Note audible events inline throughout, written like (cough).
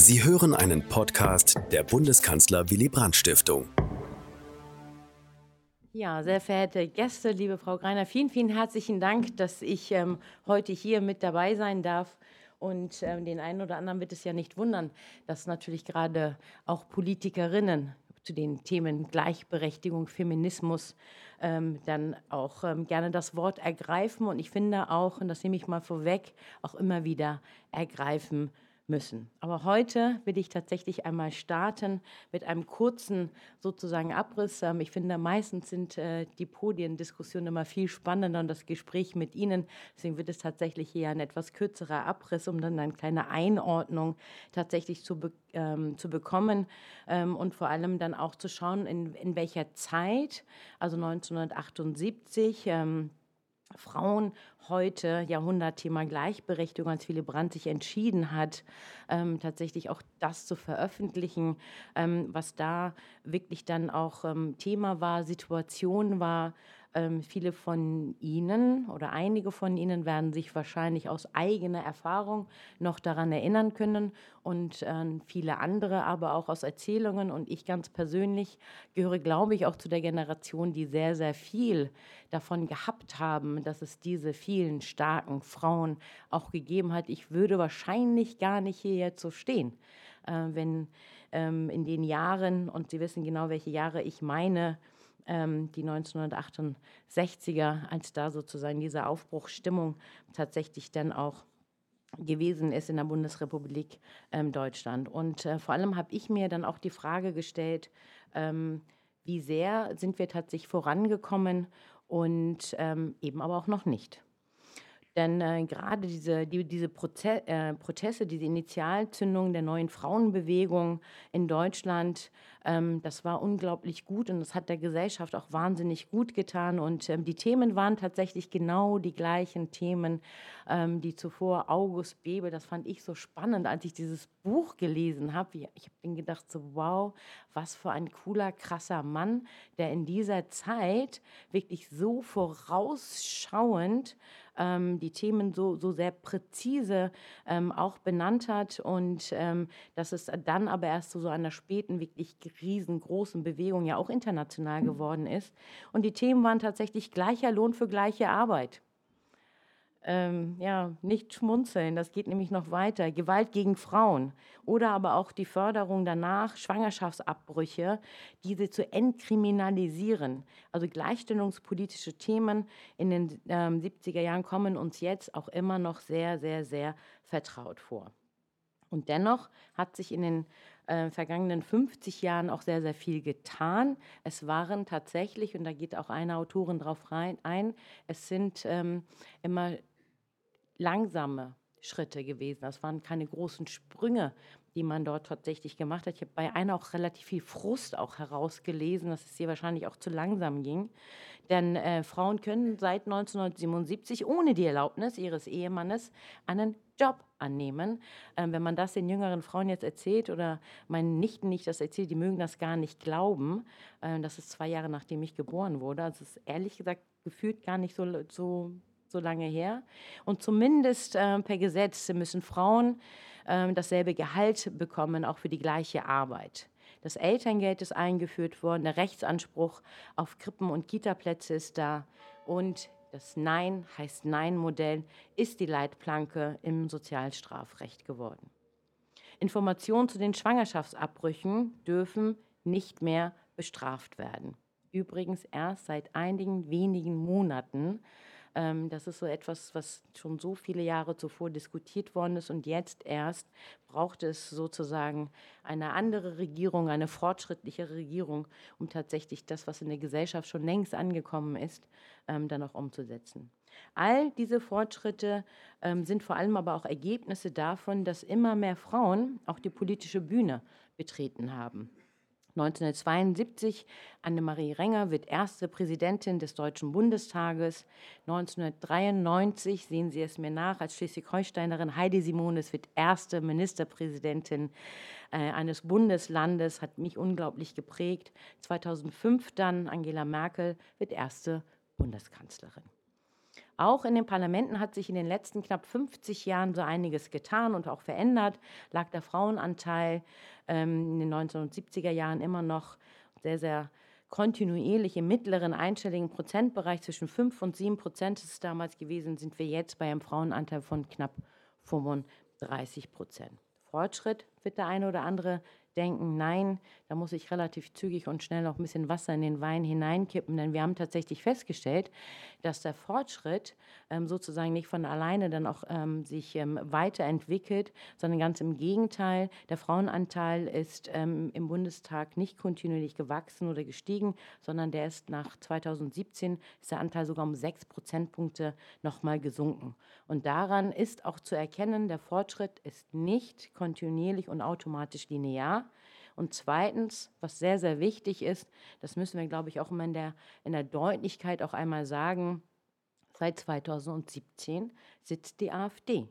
Sie hören einen Podcast der Bundeskanzler Willy Brandt Stiftung. Ja, sehr verehrte Gäste, liebe Frau Greiner, vielen, vielen herzlichen Dank, dass ich ähm, heute hier mit dabei sein darf. Und ähm, den einen oder anderen wird es ja nicht wundern, dass natürlich gerade auch Politikerinnen zu den Themen Gleichberechtigung, Feminismus ähm, dann auch ähm, gerne das Wort ergreifen. Und ich finde auch, und das nehme ich mal vorweg, auch immer wieder ergreifen müssen. Aber heute will ich tatsächlich einmal starten mit einem kurzen sozusagen Abriss. Ähm, ich finde, meistens sind äh, die Podiendiskussionen immer viel spannender und das Gespräch mit Ihnen. Deswegen wird es tatsächlich hier ein etwas kürzerer Abriss, um dann eine kleine Einordnung tatsächlich zu, be ähm, zu bekommen ähm, und vor allem dann auch zu schauen, in, in welcher Zeit, also 1978, ähm, Frauen heute, Jahrhundertthema Gleichberechtigung, als Willy Brandt sich entschieden hat, ähm, tatsächlich auch das zu veröffentlichen, ähm, was da wirklich dann auch ähm, Thema war, Situation war, ähm, viele von Ihnen oder einige von Ihnen werden sich wahrscheinlich aus eigener Erfahrung noch daran erinnern können und äh, viele andere aber auch aus Erzählungen. Und ich ganz persönlich gehöre, glaube ich, auch zu der Generation, die sehr, sehr viel davon gehabt haben, dass es diese vielen starken Frauen auch gegeben hat. Ich würde wahrscheinlich gar nicht hier jetzt so stehen, äh, wenn ähm, in den Jahren, und Sie wissen genau, welche Jahre ich meine, ähm, die 1968er, als da sozusagen diese Aufbruchsstimmung tatsächlich dann auch gewesen ist in der Bundesrepublik ähm, Deutschland. Und äh, vor allem habe ich mir dann auch die Frage gestellt, ähm, wie sehr sind wir tatsächlich vorangekommen und ähm, eben aber auch noch nicht. Denn äh, gerade diese, die, diese Proze äh, Proteste, diese Initialzündung der neuen Frauenbewegung in Deutschland, ähm, das war unglaublich gut und das hat der Gesellschaft auch wahnsinnig gut getan. Und ähm, die Themen waren tatsächlich genau die gleichen Themen, ähm, die zuvor August Bebel, das fand ich so spannend, als ich dieses Buch gelesen habe. Ich habe gedacht, so wow, was für ein cooler, krasser Mann, der in dieser Zeit wirklich so vorausschauend ähm, die Themen so, so sehr präzise ähm, auch benannt hat und ähm, dass es dann aber erst zu so einer späten, wirklich riesengroßen Bewegung ja auch international geworden ist. Und die Themen waren tatsächlich gleicher Lohn für gleiche Arbeit ähm, ja, nicht schmunzeln. Das geht nämlich noch weiter. Gewalt gegen Frauen oder aber auch die Förderung danach, Schwangerschaftsabbrüche, diese zu entkriminalisieren. Also gleichstellungspolitische Themen in den ähm, 70er Jahren kommen uns jetzt auch immer noch sehr, sehr, sehr vertraut vor. Und dennoch hat sich in den äh, vergangenen 50 Jahren auch sehr, sehr viel getan. Es waren tatsächlich, und da geht auch eine Autorin drauf rein, ein, es sind ähm, immer langsame Schritte gewesen. Das waren keine großen Sprünge, die man dort tatsächlich gemacht hat. Ich habe bei einer auch relativ viel Frust auch herausgelesen, dass es hier wahrscheinlich auch zu langsam ging. Denn äh, Frauen können seit 1977 ohne die Erlaubnis ihres Ehemannes einen Job annehmen. Ähm, wenn man das den jüngeren Frauen jetzt erzählt oder meinen Nichten nicht das erzählt, die mögen das gar nicht glauben. Äh, das ist zwei Jahre nachdem ich geboren wurde. Also es ist ehrlich gesagt gefühlt gar nicht so, so so lange her. Und zumindest äh, per Gesetz müssen Frauen äh, dasselbe Gehalt bekommen, auch für die gleiche Arbeit. Das Elterngeld ist eingeführt worden, der Rechtsanspruch auf Krippen- und Kitaplätze ist da und das Nein heißt Nein-Modell ist die Leitplanke im Sozialstrafrecht geworden. Informationen zu den Schwangerschaftsabbrüchen dürfen nicht mehr bestraft werden. Übrigens erst seit einigen wenigen Monaten ähm, das ist so etwas, was schon so viele Jahre zuvor diskutiert worden ist und jetzt erst braucht es sozusagen eine andere Regierung, eine fortschrittliche Regierung, um tatsächlich das, was in der Gesellschaft schon längst angekommen ist, ähm, dann auch umzusetzen. All diese Fortschritte ähm, sind vor allem aber auch Ergebnisse davon, dass immer mehr Frauen auch die politische Bühne betreten haben. 1972 Annemarie Renger wird erste Präsidentin des Deutschen Bundestages. 1993, sehen Sie es mir nach, als Schleswig-Holsteinerin Heidi Simones wird erste Ministerpräsidentin äh, eines Bundeslandes, hat mich unglaublich geprägt. 2005 dann Angela Merkel wird erste Bundeskanzlerin. Auch in den Parlamenten hat sich in den letzten knapp 50 Jahren so einiges getan und auch verändert. Lag der Frauenanteil ähm, in den 1970er Jahren immer noch sehr, sehr kontinuierlich im mittleren einstelligen Prozentbereich zwischen 5 und 7 Prozent ist es damals gewesen, sind wir jetzt bei einem Frauenanteil von knapp 35 Prozent. Fortschritt wird der eine oder andere denken, nein, da muss ich relativ zügig und schnell noch ein bisschen Wasser in den Wein hineinkippen, denn wir haben tatsächlich festgestellt, dass der Fortschritt ähm, sozusagen nicht von alleine dann auch ähm, sich ähm, weiterentwickelt, sondern ganz im Gegenteil, der Frauenanteil ist ähm, im Bundestag nicht kontinuierlich gewachsen oder gestiegen, sondern der ist nach 2017 ist der Anteil sogar um sechs Prozentpunkte nochmal gesunken. Und daran ist auch zu erkennen, der Fortschritt ist nicht kontinuierlich und automatisch linear, und zweitens, was sehr, sehr wichtig ist, das müssen wir, glaube ich, auch immer in der, in der Deutlichkeit auch einmal sagen, seit 2017 sitzt die AfD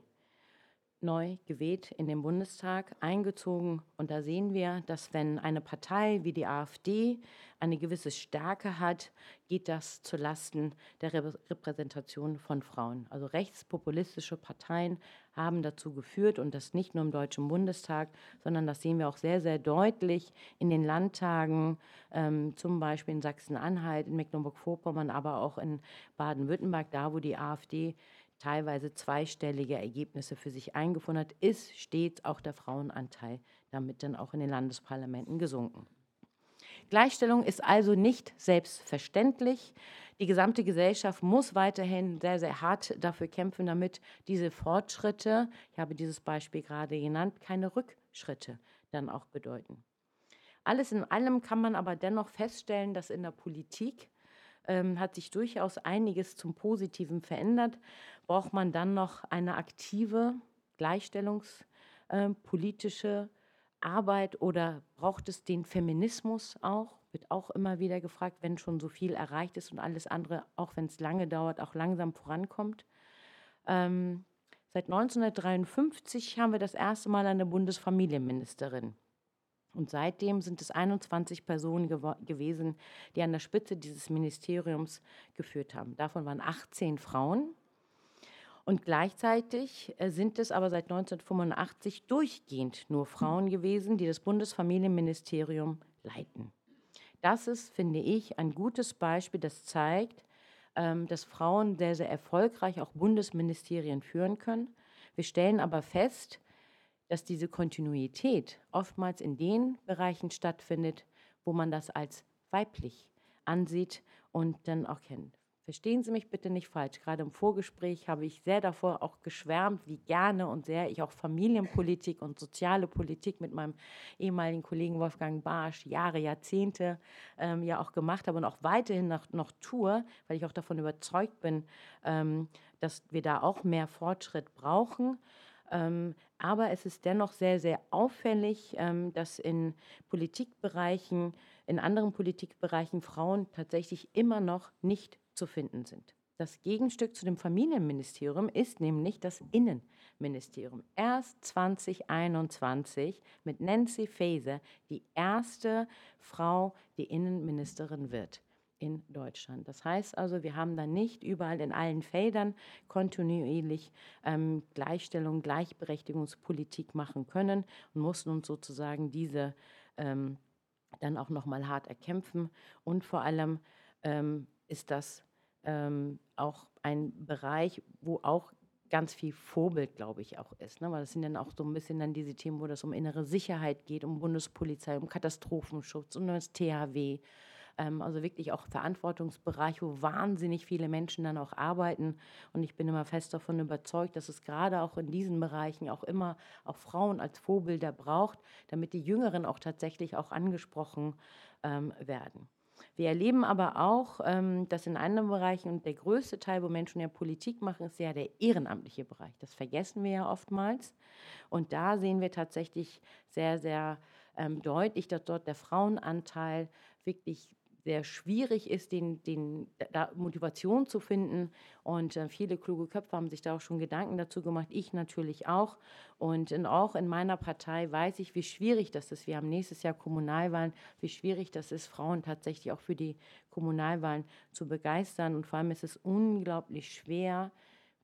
neu gewählt in den Bundestag eingezogen. Und da sehen wir, dass wenn eine Partei wie die AfD eine gewisse Stärke hat, geht das zu Lasten der Repräsentation von Frauen. Also rechtspopulistische Parteien haben dazu geführt und das nicht nur im Deutschen Bundestag, sondern das sehen wir auch sehr, sehr deutlich in den Landtagen, ähm, zum Beispiel in Sachsen-Anhalt, in Mecklenburg-Vorpommern, aber auch in Baden-Württemberg, da wo die AfD teilweise zweistellige Ergebnisse für sich eingefunden hat, ist stets auch der Frauenanteil damit dann auch in den Landesparlamenten gesunken. Gleichstellung ist also nicht selbstverständlich. Die gesamte Gesellschaft muss weiterhin sehr, sehr hart dafür kämpfen, damit diese Fortschritte, ich habe dieses Beispiel gerade genannt, keine Rückschritte dann auch bedeuten. Alles in allem kann man aber dennoch feststellen, dass in der Politik ähm, hat sich durchaus einiges zum Positiven verändert. Braucht man dann noch eine aktive gleichstellungspolitische ähm, Arbeit oder braucht es den Feminismus auch? Wird auch immer wieder gefragt, wenn schon so viel erreicht ist und alles andere, auch wenn es lange dauert, auch langsam vorankommt. Ähm, seit 1953 haben wir das erste Mal eine Bundesfamilienministerin. Und seitdem sind es 21 Personen gewesen, die an der Spitze dieses Ministeriums geführt haben. Davon waren 18 Frauen. Und gleichzeitig äh, sind es aber seit 1985 durchgehend nur Frauen gewesen, die das Bundesfamilienministerium leiten. Das ist, finde ich, ein gutes Beispiel, das zeigt, ähm, dass Frauen sehr, sehr erfolgreich auch Bundesministerien führen können. Wir stellen aber fest, dass diese Kontinuität oftmals in den Bereichen stattfindet, wo man das als weiblich ansieht und dann auch kennt. Verstehen Sie mich bitte nicht falsch. Gerade im Vorgespräch habe ich sehr davor auch geschwärmt, wie gerne und sehr ich auch Familienpolitik und soziale Politik mit meinem ehemaligen Kollegen Wolfgang Barsch Jahre, Jahrzehnte ähm, ja auch gemacht habe und auch weiterhin noch, noch tue, weil ich auch davon überzeugt bin, ähm, dass wir da auch mehr Fortschritt brauchen. Ähm, aber es ist dennoch sehr, sehr auffällig, ähm, dass in Politikbereichen, in anderen Politikbereichen Frauen tatsächlich immer noch nicht zu finden sind. Das Gegenstück zu dem Familienministerium ist nämlich das Innenministerium. Erst 2021 mit Nancy Faeser die erste Frau, die Innenministerin wird in Deutschland. Das heißt also, wir haben dann nicht überall in allen Feldern kontinuierlich ähm, Gleichstellung, Gleichberechtigungspolitik machen können und mussten uns sozusagen diese ähm, dann auch nochmal hart erkämpfen. Und vor allem ähm, ist das ähm, auch ein Bereich, wo auch ganz viel Vorbild, glaube ich, auch ist. Ne? Weil das sind dann auch so ein bisschen dann diese Themen, wo das um innere Sicherheit geht, um Bundespolizei, um Katastrophenschutz, um das THW, ähm, also wirklich auch Verantwortungsbereich, wo wahnsinnig viele Menschen dann auch arbeiten. Und ich bin immer fest davon überzeugt, dass es gerade auch in diesen Bereichen auch immer auch Frauen als Vorbilder braucht, damit die Jüngeren auch tatsächlich auch angesprochen ähm, werden. Wir erleben aber auch, ähm, dass in anderen Bereichen, und der größte Teil, wo Menschen ja Politik machen, ist ja der ehrenamtliche Bereich. Das vergessen wir ja oftmals. Und da sehen wir tatsächlich sehr, sehr ähm, deutlich, dass dort der Frauenanteil wirklich sehr schwierig ist, den, den, da Motivation zu finden. Und äh, viele kluge Köpfe haben sich da auch schon Gedanken dazu gemacht, ich natürlich auch. Und in, auch in meiner Partei weiß ich, wie schwierig das ist. Wir haben nächstes Jahr Kommunalwahlen, wie schwierig das ist, Frauen tatsächlich auch für die Kommunalwahlen zu begeistern. Und vor allem ist es unglaublich schwer,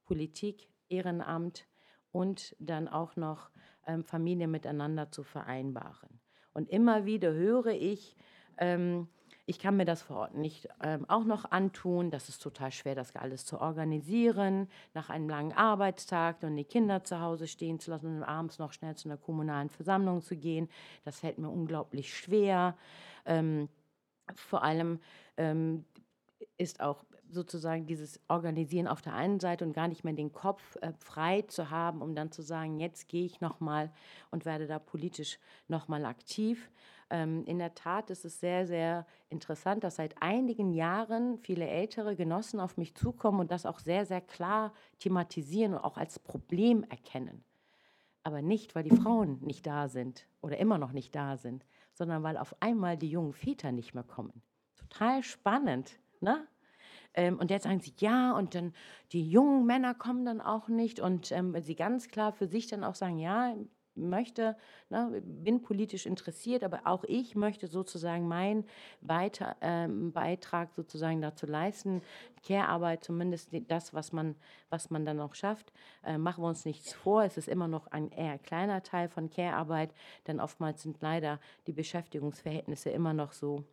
Politik, Ehrenamt und dann auch noch ähm, Familie miteinander zu vereinbaren. Und immer wieder höre ich, ähm, ich kann mir das vor Ort nicht ähm, auch noch antun. Das ist total schwer, das alles zu organisieren, nach einem langen Arbeitstag und die Kinder zu Hause stehen zu lassen und abends noch schnell zu einer kommunalen Versammlung zu gehen. Das fällt mir unglaublich schwer. Ähm, vor allem ähm, ist auch sozusagen dieses Organisieren auf der einen Seite und gar nicht mehr den Kopf äh, frei zu haben, um dann zu sagen, jetzt gehe ich nochmal und werde da politisch nochmal aktiv. Ähm, in der Tat ist es sehr, sehr interessant, dass seit einigen Jahren viele ältere Genossen auf mich zukommen und das auch sehr, sehr klar thematisieren und auch als Problem erkennen. Aber nicht, weil die Frauen nicht da sind oder immer noch nicht da sind, sondern weil auf einmal die jungen Väter nicht mehr kommen. Total spannend, ne? Ähm, und jetzt sagen sie ja, und dann die jungen Männer kommen dann auch nicht. Und ähm, sie ganz klar für sich dann auch sagen, ja, möchte, ne, bin politisch interessiert, aber auch ich möchte sozusagen meinen Beita äh, Beitrag sozusagen dazu leisten, Care-Arbeit, zumindest das, was man, was man dann auch schafft. Äh, machen wir uns nichts vor, es ist immer noch ein eher kleiner Teil von Care-Arbeit, denn oftmals sind leider die Beschäftigungsverhältnisse immer noch so,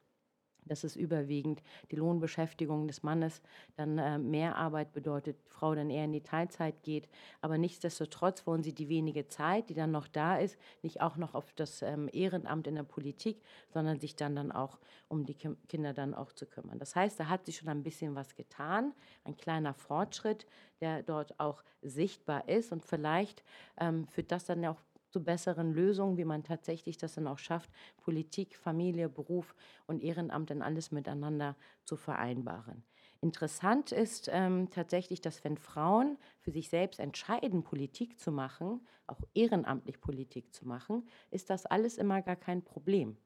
dass es überwiegend die Lohnbeschäftigung des Mannes dann äh, mehr Arbeit bedeutet, Frau dann eher in die Teilzeit geht. Aber nichtsdestotrotz wollen sie die wenige Zeit, die dann noch da ist, nicht auch noch auf das ähm, Ehrenamt in der Politik, sondern sich dann, dann auch um die Ki Kinder dann auch zu kümmern. Das heißt, da hat sich schon ein bisschen was getan, ein kleiner Fortschritt, der dort auch sichtbar ist und vielleicht ähm, führt das dann auch zu besseren Lösungen, wie man tatsächlich das dann auch schafft, Politik, Familie, Beruf und Ehrenamt dann alles miteinander zu vereinbaren. Interessant ist ähm, tatsächlich, dass wenn Frauen für sich selbst entscheiden, Politik zu machen, auch ehrenamtlich Politik zu machen, ist das alles immer gar kein Problem.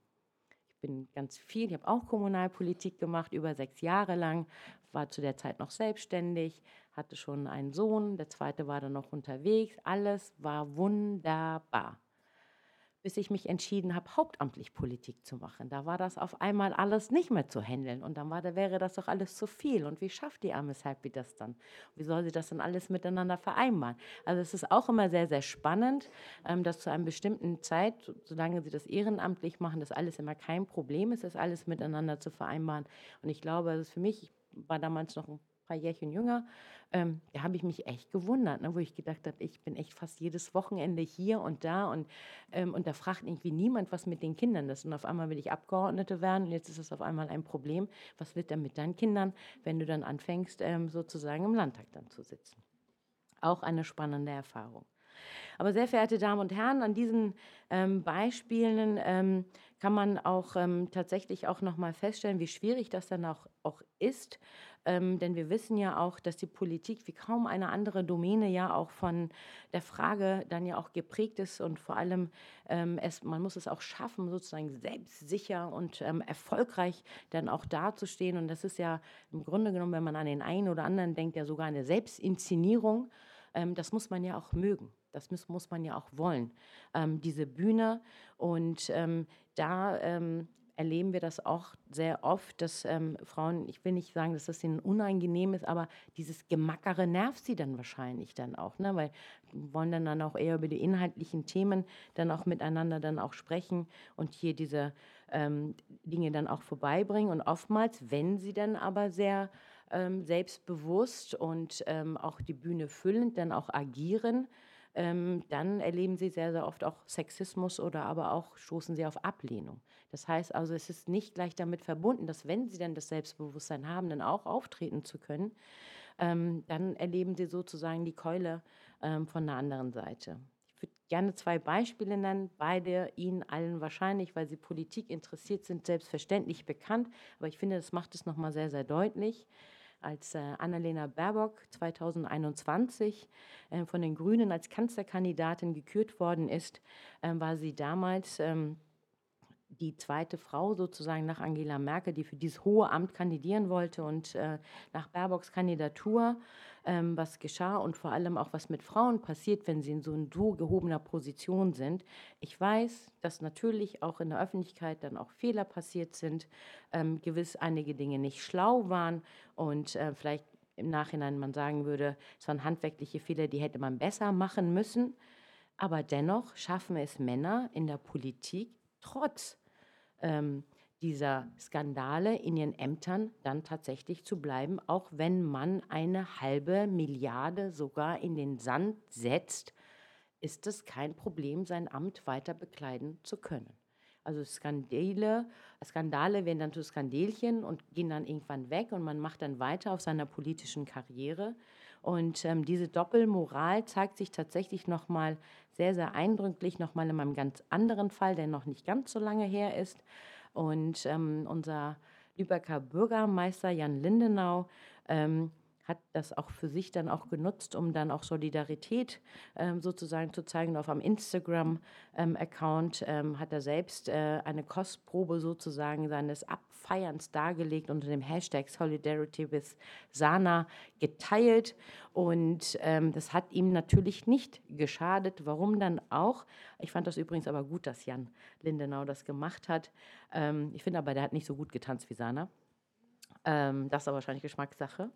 Ich bin ganz viel, ich habe auch Kommunalpolitik gemacht, über sechs Jahre lang, war zu der Zeit noch selbstständig, hatte schon einen Sohn, der zweite war dann noch unterwegs. Alles war wunderbar. Bis ich mich entschieden habe, hauptamtlich Politik zu machen. Da war das auf einmal alles nicht mehr zu handeln. Und dann war, da wäre das doch alles zu viel. Und wie schafft die arme Happy das dann? Wie soll sie das dann alles miteinander vereinbaren? Also es ist auch immer sehr, sehr spannend, ähm, dass zu einer bestimmten Zeit, solange sie das ehrenamtlich machen, das alles immer kein Problem ist, das alles miteinander zu vereinbaren. Und ich glaube, das ist für mich, ich war damals noch ein paar Jährchen jünger, ähm, da habe ich mich echt gewundert, ne, wo ich gedacht habe, ich bin echt fast jedes Wochenende hier und da und, ähm, und da fragt irgendwie niemand, was mit den Kindern ist. Und auf einmal will ich Abgeordnete werden und jetzt ist es auf einmal ein Problem. Was wird dann mit deinen Kindern, wenn du dann anfängst, ähm, sozusagen im Landtag dann zu sitzen? Auch eine spannende Erfahrung. Aber sehr verehrte Damen und Herren, an diesen ähm, Beispielen ähm, kann man auch ähm, tatsächlich auch noch mal feststellen, wie schwierig das dann auch, auch ist, ähm, denn wir wissen ja auch, dass die Politik wie kaum eine andere Domäne ja auch von der Frage dann ja auch geprägt ist und vor allem ähm, es, man muss es auch schaffen, sozusagen selbstsicher und ähm, erfolgreich dann auch dazustehen. Und das ist ja im Grunde genommen, wenn man an den einen oder anderen denkt, ja sogar eine Selbstinszenierung. Ähm, das muss man ja auch mögen. Das muss, muss man ja auch wollen, ähm, diese Bühne. Und ähm, da ähm, erleben wir das auch sehr oft, dass ähm, Frauen, ich will nicht sagen, dass das ihnen unangenehm ist, aber dieses Gemackere nervt sie dann wahrscheinlich dann auch, ne? weil wollen dann, dann auch eher über die inhaltlichen Themen dann auch miteinander dann auch sprechen und hier diese ähm, Dinge dann auch vorbeibringen. Und oftmals, wenn sie dann aber sehr ähm, selbstbewusst und ähm, auch die Bühne füllend dann auch agieren, ähm, dann erleben sie sehr, sehr oft auch Sexismus oder aber auch stoßen sie auf Ablehnung. Das heißt also, es ist nicht gleich damit verbunden, dass wenn sie dann das Selbstbewusstsein haben, dann auch auftreten zu können, ähm, dann erleben sie sozusagen die Keule ähm, von der anderen Seite. Ich würde gerne zwei Beispiele nennen, beide Ihnen allen wahrscheinlich, weil Sie Politik interessiert sind, selbstverständlich bekannt, aber ich finde, das macht es nochmal sehr, sehr deutlich als äh, Annalena Baerbock 2021 äh, von den Grünen als Kanzlerkandidatin gekürt worden ist, äh, war sie damals ähm, die zweite Frau sozusagen nach Angela Merkel, die für dieses hohe Amt kandidieren wollte und äh, nach Baerbocks Kandidatur, ähm, was geschah und vor allem auch was mit Frauen passiert, wenn sie in so einer so gehobener Position sind. Ich weiß, dass natürlich auch in der Öffentlichkeit dann auch Fehler passiert sind, ähm, gewiss einige Dinge nicht schlau waren und äh, vielleicht im Nachhinein man sagen würde, es waren handwerkliche Fehler, die hätte man besser machen müssen. Aber dennoch schaffen es Männer in der Politik, trotz ähm, dieser Skandale in ihren Ämtern dann tatsächlich zu bleiben, auch wenn man eine halbe Milliarde sogar in den Sand setzt, ist es kein Problem, sein Amt weiter bekleiden zu können. Also Skandale, Skandale werden dann zu Skandelchen und gehen dann irgendwann weg und man macht dann weiter auf seiner politischen Karriere. Und ähm, diese Doppelmoral zeigt sich tatsächlich nochmal sehr, sehr eindrücklich, nochmal in einem ganz anderen Fall, der noch nicht ganz so lange her ist. Und ähm, unser Lübecker Bürgermeister Jan Lindenau ähm, hat das auch für sich dann auch genutzt, um dann auch Solidarität ähm, sozusagen zu zeigen. Auf einem Instagram-Account ähm, hat er selbst äh, eine Kostprobe sozusagen seines Abfeierns dargelegt unter dem Hashtag Solidarity with Sana geteilt. Und ähm, das hat ihm natürlich nicht geschadet. Warum dann auch? Ich fand das übrigens aber gut, dass Jan Lindenau das gemacht hat. Ähm, ich finde aber, der hat nicht so gut getanzt wie Sana. Ähm, das ist aber wahrscheinlich Geschmackssache.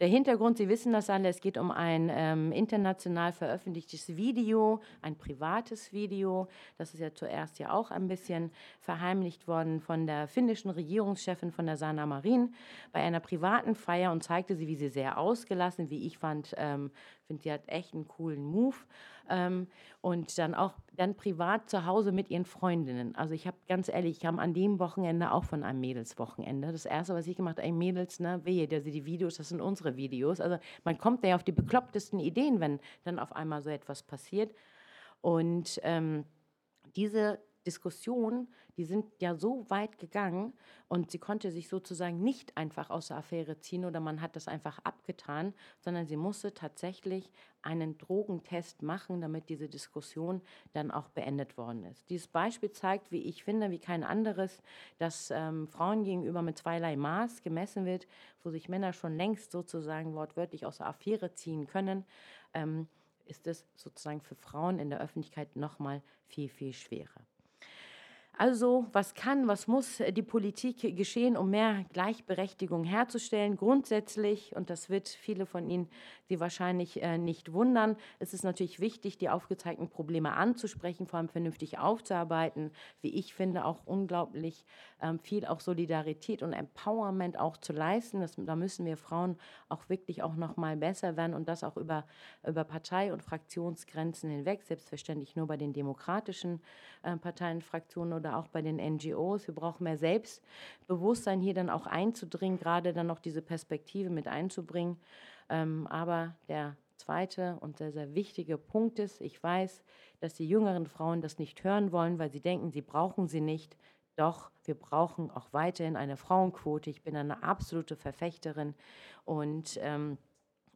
Der Hintergrund, Sie wissen das alle, es geht um ein ähm, international veröffentlichtes Video, ein privates Video. Das ist ja zuerst ja auch ein bisschen verheimlicht worden von der finnischen Regierungschefin von der Sanna Marin bei einer privaten Feier und zeigte sie, wie sie sehr ausgelassen, wie ich fand, ähm, finde, sie hat echt einen coolen Move. Ähm, und dann auch dann privat zu Hause mit ihren Freundinnen. Also ich habe ganz ehrlich, ich kam an dem Wochenende auch von einem Mädelswochenende. Das erste, was ich gemacht habe, ey Mädels, ne, wehe, also die Videos, das sind unsere Videos. Also man kommt ja auf die beklopptesten Ideen, wenn dann auf einmal so etwas passiert. Und ähm, diese Diskussion, die sind ja so weit gegangen und sie konnte sich sozusagen nicht einfach aus der Affäre ziehen oder man hat das einfach abgetan, sondern sie musste tatsächlich einen Drogentest machen, damit diese Diskussion dann auch beendet worden ist. Dieses Beispiel zeigt, wie ich finde, wie kein anderes, dass ähm, Frauen gegenüber mit zweierlei Maß gemessen wird, wo sich Männer schon längst sozusagen wortwörtlich aus der Affäre ziehen können. Ähm, ist es sozusagen für Frauen in der Öffentlichkeit noch mal viel, viel schwerer. Also, was kann, was muss die Politik geschehen, um mehr Gleichberechtigung herzustellen? Grundsätzlich, und das wird viele von Ihnen Sie wahrscheinlich äh, nicht wundern, es ist natürlich wichtig, die aufgezeigten Probleme anzusprechen, vor allem vernünftig aufzuarbeiten. Wie ich finde, auch unglaublich ähm, viel auch Solidarität und Empowerment auch zu leisten. Das, da müssen wir Frauen auch wirklich auch noch mal besser werden und das auch über, über Partei- und Fraktionsgrenzen hinweg, selbstverständlich nur bei den demokratischen äh, Parteien, Fraktionen oder auch bei den NGOs. Wir brauchen mehr Selbstbewusstsein, hier dann auch einzudringen, gerade dann noch diese Perspektive mit einzubringen. Ähm, aber der zweite und sehr, sehr wichtige Punkt ist, ich weiß, dass die jüngeren Frauen das nicht hören wollen, weil sie denken, sie brauchen sie nicht. Doch, wir brauchen auch weiterhin eine Frauenquote. Ich bin eine absolute Verfechterin und ähm,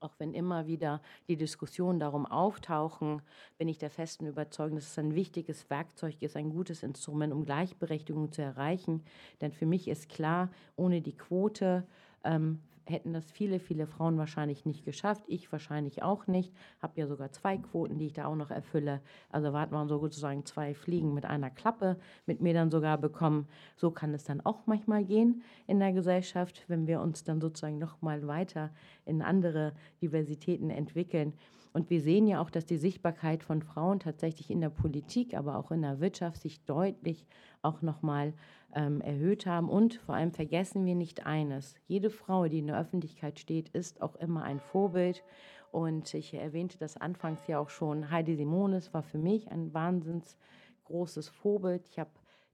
auch wenn immer wieder die Diskussionen darum auftauchen, bin ich der festen Überzeugung, dass es ein wichtiges Werkzeug ist, ein gutes Instrument, um Gleichberechtigung zu erreichen. Denn für mich ist klar, ohne die Quote ähm, hätten das viele, viele Frauen wahrscheinlich nicht geschafft. Ich wahrscheinlich auch nicht. Habe ja sogar zwei Quoten, die ich da auch noch erfülle. Also warten wir sozusagen zwei Fliegen mit einer Klappe mit mir dann sogar bekommen. So kann es dann auch manchmal gehen in der Gesellschaft, wenn wir uns dann sozusagen noch mal weiter in andere Diversitäten entwickeln. Und wir sehen ja auch, dass die Sichtbarkeit von Frauen tatsächlich in der Politik, aber auch in der Wirtschaft sich deutlich auch nochmal ähm, erhöht haben. Und vor allem vergessen wir nicht eines. Jede Frau, die in der Öffentlichkeit steht, ist auch immer ein Vorbild. Und ich erwähnte das anfangs ja auch schon. Heidi Simonis war für mich ein wahnsinns großes Vorbild. Ich habe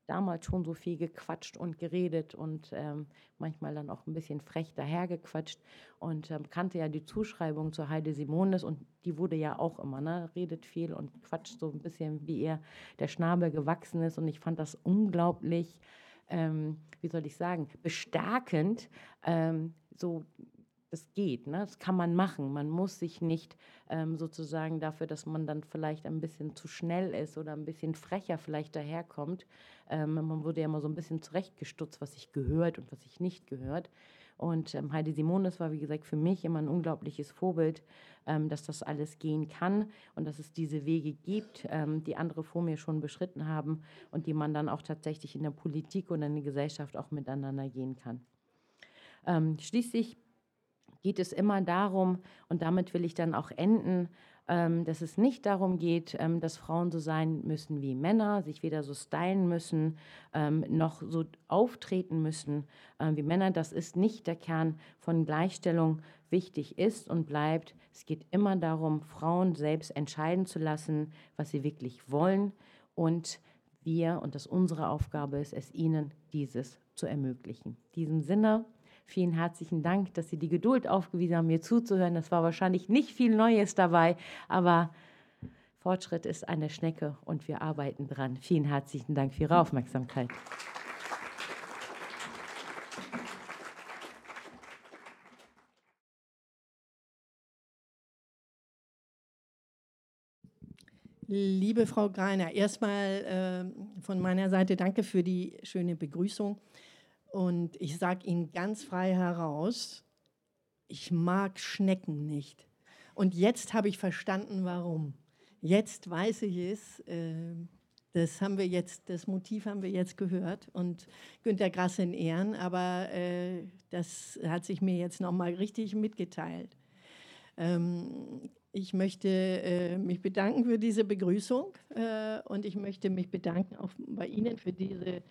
damals schon so viel gequatscht und geredet und ähm, manchmal dann auch ein bisschen frech dahergequatscht und ähm, kannte ja die Zuschreibung zu Heide Simonis und die wurde ja auch immer, ne, redet viel und quatscht so ein bisschen, wie ihr der Schnabel gewachsen ist und ich fand das unglaublich, ähm, wie soll ich sagen, bestärkend, ähm, so das geht, ne? das kann man machen. Man muss sich nicht ähm, sozusagen dafür, dass man dann vielleicht ein bisschen zu schnell ist oder ein bisschen frecher vielleicht daherkommt. Ähm, man wurde ja immer so ein bisschen zurechtgestutzt, was sich gehört und was sich nicht gehört. Und ähm, Heidi Simonis war, wie gesagt, für mich immer ein unglaubliches Vorbild, ähm, dass das alles gehen kann und dass es diese Wege gibt, ähm, die andere vor mir schon beschritten haben und die man dann auch tatsächlich in der Politik und in der Gesellschaft auch miteinander gehen kann. Ähm, schließlich geht es immer darum, und damit will ich dann auch enden, ähm, dass es nicht darum geht, ähm, dass Frauen so sein müssen wie Männer, sich weder so stylen müssen, ähm, noch so auftreten müssen äh, wie Männer. Das ist nicht der Kern von Gleichstellung. Wichtig ist und bleibt, es geht immer darum, Frauen selbst entscheiden zu lassen, was sie wirklich wollen und wir und das unsere Aufgabe ist es, ihnen dieses zu ermöglichen. In diesem Sinne Vielen herzlichen Dank, dass Sie die Geduld aufgewiesen haben, mir zuzuhören. Das war wahrscheinlich nicht viel Neues dabei, aber Fortschritt ist eine Schnecke und wir arbeiten dran. Vielen herzlichen Dank für Ihre Aufmerksamkeit. Liebe Frau Greiner, erstmal äh, von meiner Seite danke für die schöne Begrüßung. Und ich sage Ihnen ganz frei heraus, ich mag Schnecken nicht. Und jetzt habe ich verstanden, warum. Jetzt weiß ich es. Äh, das haben wir jetzt, das Motiv haben wir jetzt gehört und Günter Grass in Ehren, aber äh, das hat sich mir jetzt nochmal richtig mitgeteilt. Ähm, ich möchte äh, mich bedanken für diese Begrüßung äh, und ich möchte mich bedanken auch bei Ihnen für diese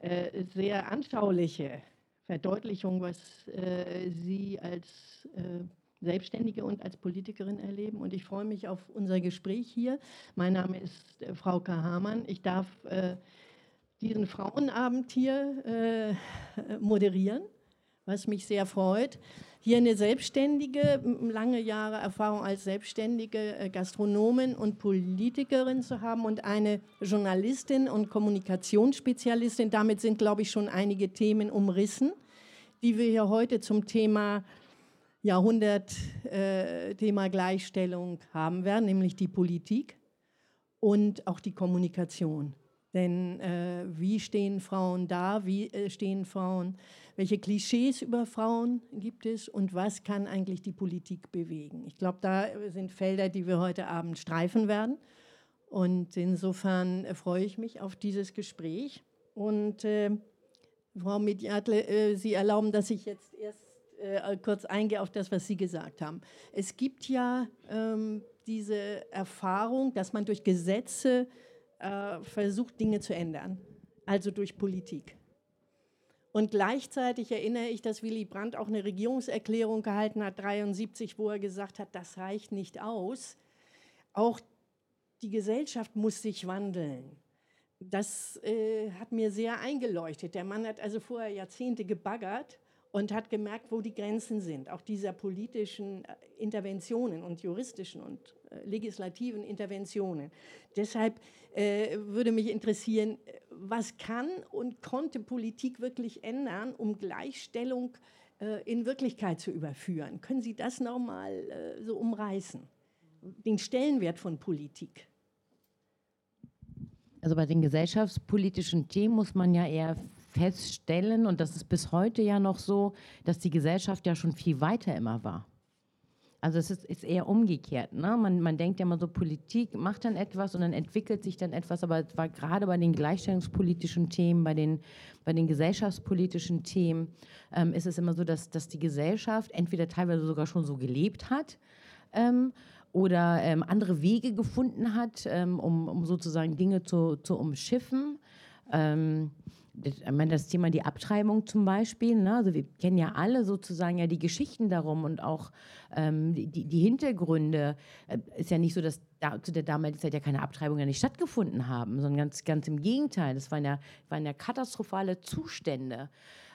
äh, sehr anschauliche Verdeutlichung, was äh, Sie als äh, Selbstständige und als Politikerin erleben. Und ich freue mich auf unser Gespräch hier. Mein Name ist Frau K. Hamann. Ich darf diesen Frauenabend hier moderieren, was mich sehr freut hier eine Selbstständige, lange Jahre Erfahrung als selbstständige äh, Gastronomin und Politikerin zu haben und eine Journalistin und Kommunikationsspezialistin. Damit sind, glaube ich, schon einige Themen umrissen, die wir hier heute zum Thema Jahrhundert, äh, Thema Gleichstellung haben werden, nämlich die Politik und auch die Kommunikation. Denn äh, wie stehen Frauen da? Wie äh, stehen Frauen welche Klischees über Frauen gibt es und was kann eigentlich die Politik bewegen? Ich glaube, da sind Felder, die wir heute Abend streifen werden. Und insofern freue ich mich auf dieses Gespräch. Und äh, Frau Mediatle, äh, Sie erlauben, dass ich jetzt erst äh, kurz eingehe auf das, was Sie gesagt haben. Es gibt ja ähm, diese Erfahrung, dass man durch Gesetze äh, versucht, Dinge zu ändern, also durch Politik. Und gleichzeitig erinnere ich, dass Willy Brandt auch eine Regierungserklärung gehalten hat, 73, wo er gesagt hat, das reicht nicht aus. Auch die Gesellschaft muss sich wandeln. Das äh, hat mir sehr eingeleuchtet. Der Mann hat also vorher Jahrzehnte gebaggert und hat gemerkt, wo die Grenzen sind, auch dieser politischen äh, Interventionen und juristischen und legislativen Interventionen. Deshalb äh, würde mich interessieren, was kann und konnte Politik wirklich ändern, um Gleichstellung äh, in Wirklichkeit zu überführen? Können Sie das nochmal äh, so umreißen? Den Stellenwert von Politik. Also bei den gesellschaftspolitischen Themen muss man ja eher feststellen, und das ist bis heute ja noch so, dass die Gesellschaft ja schon viel weiter immer war. Also es ist, ist eher umgekehrt. Ne? Man, man denkt ja immer so, Politik macht dann etwas und dann entwickelt sich dann etwas, aber es war gerade bei den gleichstellungspolitischen Themen, bei den, bei den gesellschaftspolitischen Themen, ähm, ist es immer so, dass, dass die Gesellschaft entweder teilweise sogar schon so gelebt hat ähm, oder ähm, andere Wege gefunden hat, ähm, um, um sozusagen Dinge zu, zu umschiffen. Ich meine, das Thema die Abtreibung zum Beispiel, ne? also wir kennen ja alle sozusagen ja die Geschichten darum und auch ähm, die, die, Hintergründe. Äh, ist ja nicht so, dass da, zu der damaligen Zeit ja keine Abtreibungen ja nicht stattgefunden haben, sondern ganz, ganz im Gegenteil. Das waren ja, waren ja katastrophale Zustände.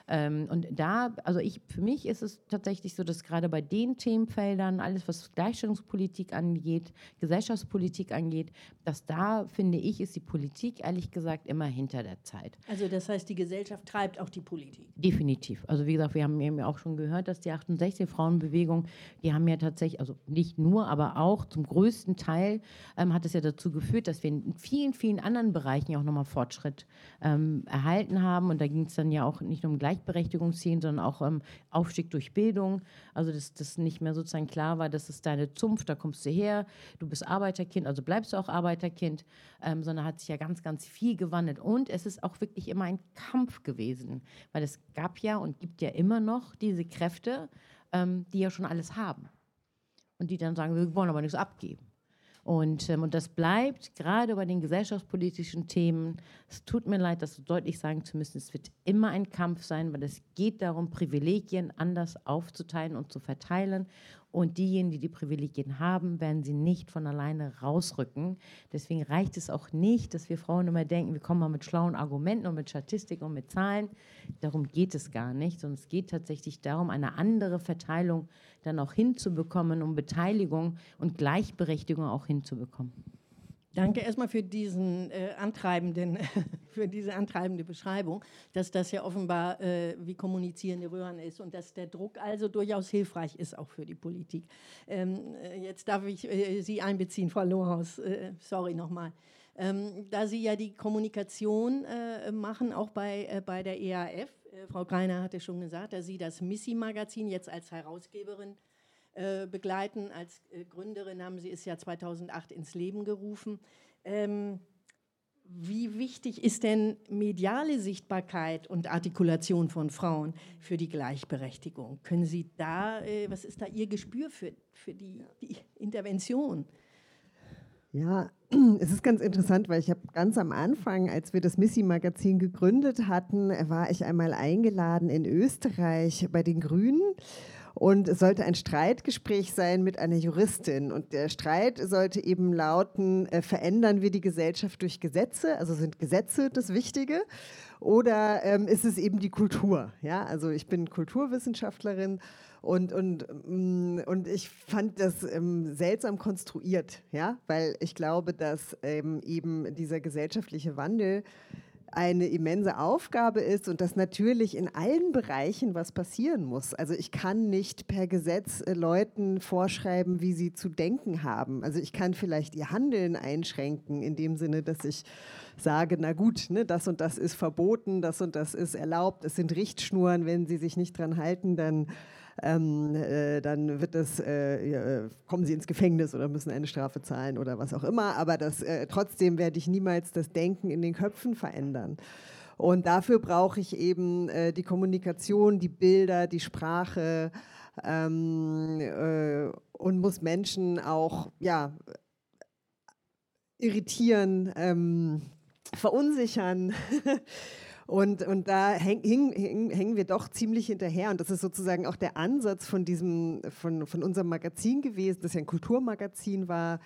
Ähm, und da, also ich, für mich ist es tatsächlich so, dass gerade bei den Themenfeldern, alles was Gleichstellungspolitik angeht, Gesellschaftspolitik angeht, dass da, finde ich, ist die Politik ehrlich gesagt immer hinter der Zeit. Also das heißt, die Gesellschaft treibt auch die Politik. Definitiv. Also wie gesagt, wir haben ja auch schon gehört, dass die 68 Frauenbewegung, die haben ja tatsächlich, also nicht nur, aber auch zum größten Teil ähm, hat es ja dazu geführt, dass wir in vielen, vielen anderen Bereichen ja auch nochmal Fortschritt ähm, erhalten haben. Und da ging es dann ja auch nicht nur um Gleichberechtigungsthemen, sondern auch um Aufstieg durch Bildung. Also dass das nicht mehr sozusagen klar war, das ist deine Zunft, da kommst du her, du bist Arbeiterkind, also bleibst du auch Arbeiterkind, ähm, sondern hat sich ja ganz, ganz viel gewandelt. Und es ist auch wirklich immer ein Kampf gewesen, weil es gab ja und gibt ja immer noch diese Kräfte, ähm, die ja schon alles haben. Und die dann sagen, wir wollen aber nichts abgeben. Und, ähm, und das bleibt gerade bei den gesellschaftspolitischen Themen. Es tut mir leid, das so deutlich sagen zu müssen. Es wird immer ein Kampf sein, weil es geht darum, Privilegien anders aufzuteilen und zu verteilen. Und diejenigen, die die Privilegien haben, werden sie nicht von alleine rausrücken. Deswegen reicht es auch nicht, dass wir Frauen immer denken, wir kommen mal mit schlauen Argumenten und mit Statistiken und mit Zahlen. Darum geht es gar nicht, sondern es geht tatsächlich darum, eine andere Verteilung dann auch hinzubekommen, um Beteiligung und Gleichberechtigung auch hinzubekommen. Danke erstmal für diesen äh, antreibenden, (laughs) für diese antreibende Beschreibung, dass das ja offenbar äh, wie kommunizierende Röhren ist und dass der Druck also durchaus hilfreich ist auch für die Politik. Ähm, äh, jetzt darf ich äh, Sie einbeziehen, Frau Lohaus. Äh, sorry nochmal. Ähm, da Sie ja die Kommunikation äh, machen, auch bei, bei der EAF, Frau Greiner hatte schon gesagt, dass Sie das Missy-Magazin jetzt als Herausgeberin äh, begleiten. Als äh, Gründerin haben Sie es ja 2008 ins Leben gerufen. Ähm, wie wichtig ist denn mediale Sichtbarkeit und Artikulation von Frauen für die Gleichberechtigung? Können Sie da, äh, was ist da Ihr Gespür für, für die, die Intervention? Ja, (clears throat) es ist ganz interessant, weil ich habe ganz am Anfang, als wir das Missy-Magazin gegründet hatten, war ich einmal eingeladen in Österreich bei den Grünen und es sollte ein Streitgespräch sein mit einer Juristin. Und der Streit sollte eben lauten, äh, verändern wir die Gesellschaft durch Gesetze? Also sind Gesetze das Wichtige? Oder ähm, ist es eben die Kultur? Ja, also ich bin Kulturwissenschaftlerin und, und, mm, und ich fand das ähm, seltsam konstruiert, ja, weil ich glaube, dass ähm, eben dieser gesellschaftliche Wandel eine immense Aufgabe ist und dass natürlich in allen Bereichen was passieren muss. Also ich kann nicht per Gesetz äh, Leuten vorschreiben, wie sie zu denken haben. Also ich kann vielleicht ihr Handeln einschränken in dem Sinne, dass ich sage, na gut, ne, das und das ist verboten, das und das ist erlaubt, es sind Richtschnuren, wenn sie sich nicht dran halten, dann ähm, äh, dann wird das, äh, äh, kommen sie ins Gefängnis oder müssen eine Strafe zahlen oder was auch immer. Aber das, äh, trotzdem werde ich niemals das Denken in den Köpfen verändern. Und dafür brauche ich eben äh, die Kommunikation, die Bilder, die Sprache ähm, äh, und muss Menschen auch ja, irritieren, ähm, verunsichern. (laughs) Und, und da häng, häng, häng, hängen wir doch ziemlich hinterher. Und das ist sozusagen auch der Ansatz von, diesem, von, von unserem Magazin gewesen, das ja ein Kulturmagazin war.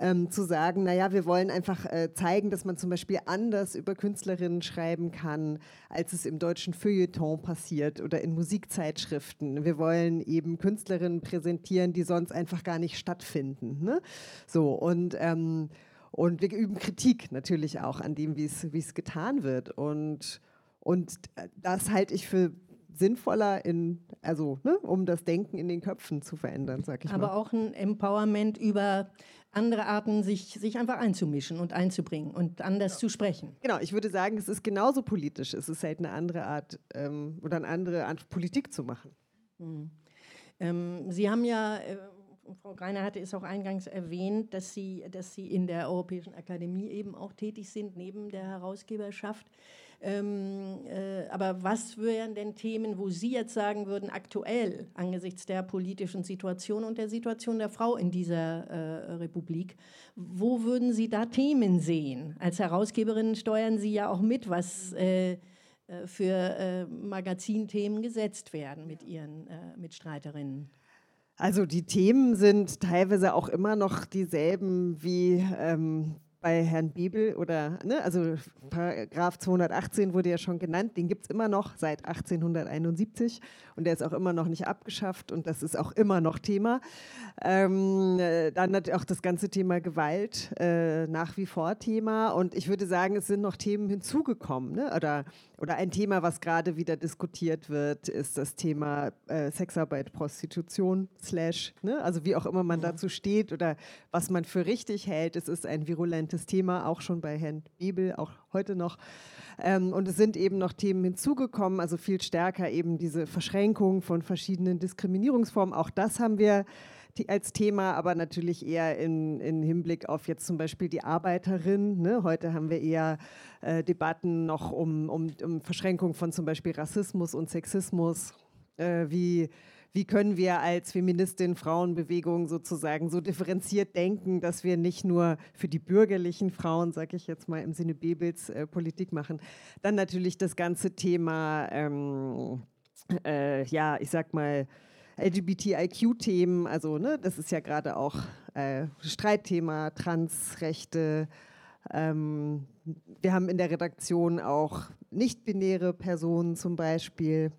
Ähm, zu sagen, naja, wir wollen einfach äh, zeigen, dass man zum Beispiel anders über Künstlerinnen schreiben kann, als es im deutschen Feuilleton passiert oder in Musikzeitschriften. Wir wollen eben Künstlerinnen präsentieren, die sonst einfach gar nicht stattfinden. Ne? So, und ähm, und wir üben Kritik natürlich auch an dem, wie es getan wird. Und, und das halte ich für sinnvoller, in, also, ne, um das Denken in den Köpfen zu verändern, sag ich Aber mal. auch ein Empowerment über andere Arten, sich, sich einfach einzumischen und einzubringen und anders genau. zu sprechen. Genau, ich würde sagen, es ist genauso politisch. Es ist halt eine andere Art ähm, oder eine andere Art Politik zu machen. Hm. Ähm, Sie haben ja äh, Frau Greiner hatte es auch eingangs erwähnt, dass Sie, dass Sie in der Europäischen Akademie eben auch tätig sind, neben der Herausgeberschaft. Ähm, äh, aber was wären denn Themen, wo Sie jetzt sagen würden, aktuell angesichts der politischen Situation und der Situation der Frau in dieser äh, Republik, wo würden Sie da Themen sehen? Als Herausgeberin steuern Sie ja auch mit, was äh, äh für äh, Magazinthemen gesetzt werden mit Ihren äh, Mitstreiterinnen. Also die Themen sind teilweise auch immer noch dieselben wie ähm, bei Herrn Bebel oder, ne, also Paragraph 218 wurde ja schon genannt, den gibt es immer noch seit 1871 und der ist auch immer noch nicht abgeschafft und das ist auch immer noch Thema. Ähm, äh, dann hat auch das ganze Thema Gewalt äh, nach wie vor Thema und ich würde sagen, es sind noch Themen hinzugekommen ne? oder, oder ein Thema, was gerade wieder diskutiert wird, ist das Thema äh, Sexarbeit, Prostitution, slash, ne? also wie auch immer man dazu steht oder was man für richtig hält. Es ist ein virulentes Thema, auch schon bei Herrn Bebel, auch heute noch. Ähm, und es sind eben noch Themen hinzugekommen, also viel stärker eben diese Verschränkung von verschiedenen Diskriminierungsformen. Auch das haben wir als Thema, aber natürlich eher in, in Hinblick auf jetzt zum Beispiel die Arbeiterin. Ne? Heute haben wir eher äh, Debatten noch um, um, um Verschränkung von zum Beispiel Rassismus und Sexismus. Äh, wie wie können wir als Feministin Frauenbewegung sozusagen so differenziert denken, dass wir nicht nur für die bürgerlichen Frauen, sage ich jetzt mal im Sinne Bebels, äh, Politik machen. Dann natürlich das ganze Thema, ähm, äh, ja, ich sag mal, LGBTIQ-Themen, also ne, das ist ja gerade auch äh, Streitthema, Transrechte. Ähm, wir haben in der Redaktion auch nicht-binäre Personen zum Beispiel.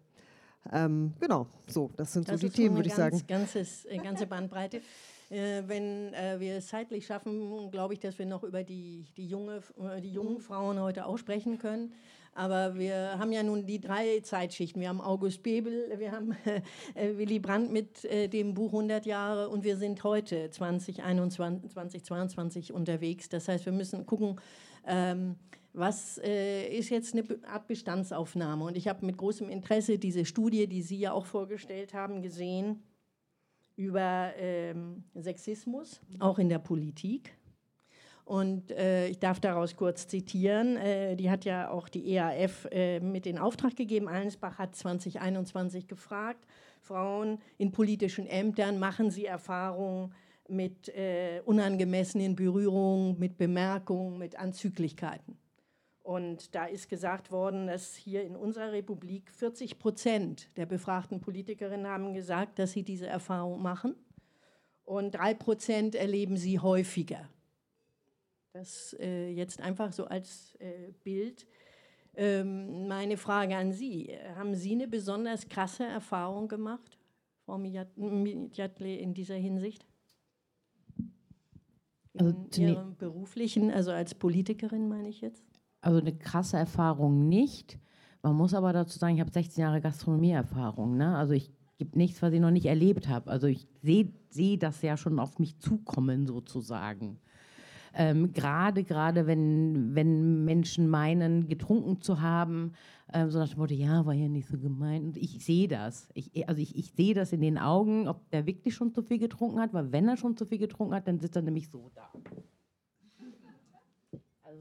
Ähm, genau, so, das sind das so die Themen, würde ich sagen. Ganzes, äh, ganze Bandbreite. Äh, wenn äh, wir es zeitlich schaffen, glaube ich, dass wir noch über die, die, junge, äh, die jungen Frauen heute auch sprechen können. Aber wir haben ja nun die drei Zeitschichten. Wir haben August Bebel, wir haben (laughs) äh, Willy Brandt mit äh, dem Buch 100 Jahre und wir sind heute 2021, 2022 unterwegs. Das heißt, wir müssen gucken, ähm, was äh, ist jetzt eine Art Bestandsaufnahme? Und ich habe mit großem Interesse diese Studie, die Sie ja auch vorgestellt haben, gesehen über ähm, Sexismus, auch in der Politik. Und äh, ich darf daraus kurz zitieren. Äh, die hat ja auch die EAF äh, mit in Auftrag gegeben. Allensbach hat 2021 gefragt, Frauen in politischen Ämtern, machen sie Erfahrungen mit äh, unangemessenen Berührungen, mit Bemerkungen, mit Anzüglichkeiten? Und da ist gesagt worden, dass hier in unserer Republik 40 Prozent der befragten Politikerinnen haben gesagt, dass sie diese Erfahrung machen. Und drei Prozent erleben sie häufiger. Das äh, jetzt einfach so als äh, Bild. Ähm, meine Frage an Sie: Haben Sie eine besonders krasse Erfahrung gemacht, Frau Mijatle, in dieser Hinsicht? In also Ihrem beruflichen, also als Politikerin meine ich jetzt? Also eine krasse Erfahrung nicht. Man muss aber dazu sagen, ich habe 16 Jahre Gastronomieerfahrung. Ne? Also ich gibt nichts, was ich noch nicht erlebt habe. Also ich sehe seh das ja schon auf mich zukommen sozusagen. Ähm, gerade, gerade wenn, wenn Menschen meinen, getrunken zu haben, ähm, so nach dem Motto, ja, war ja nicht so gemeint. Und ich sehe das. Ich, also ich, ich sehe das in den Augen, ob der wirklich schon zu viel getrunken hat, weil wenn er schon zu viel getrunken hat, dann sitzt er nämlich so da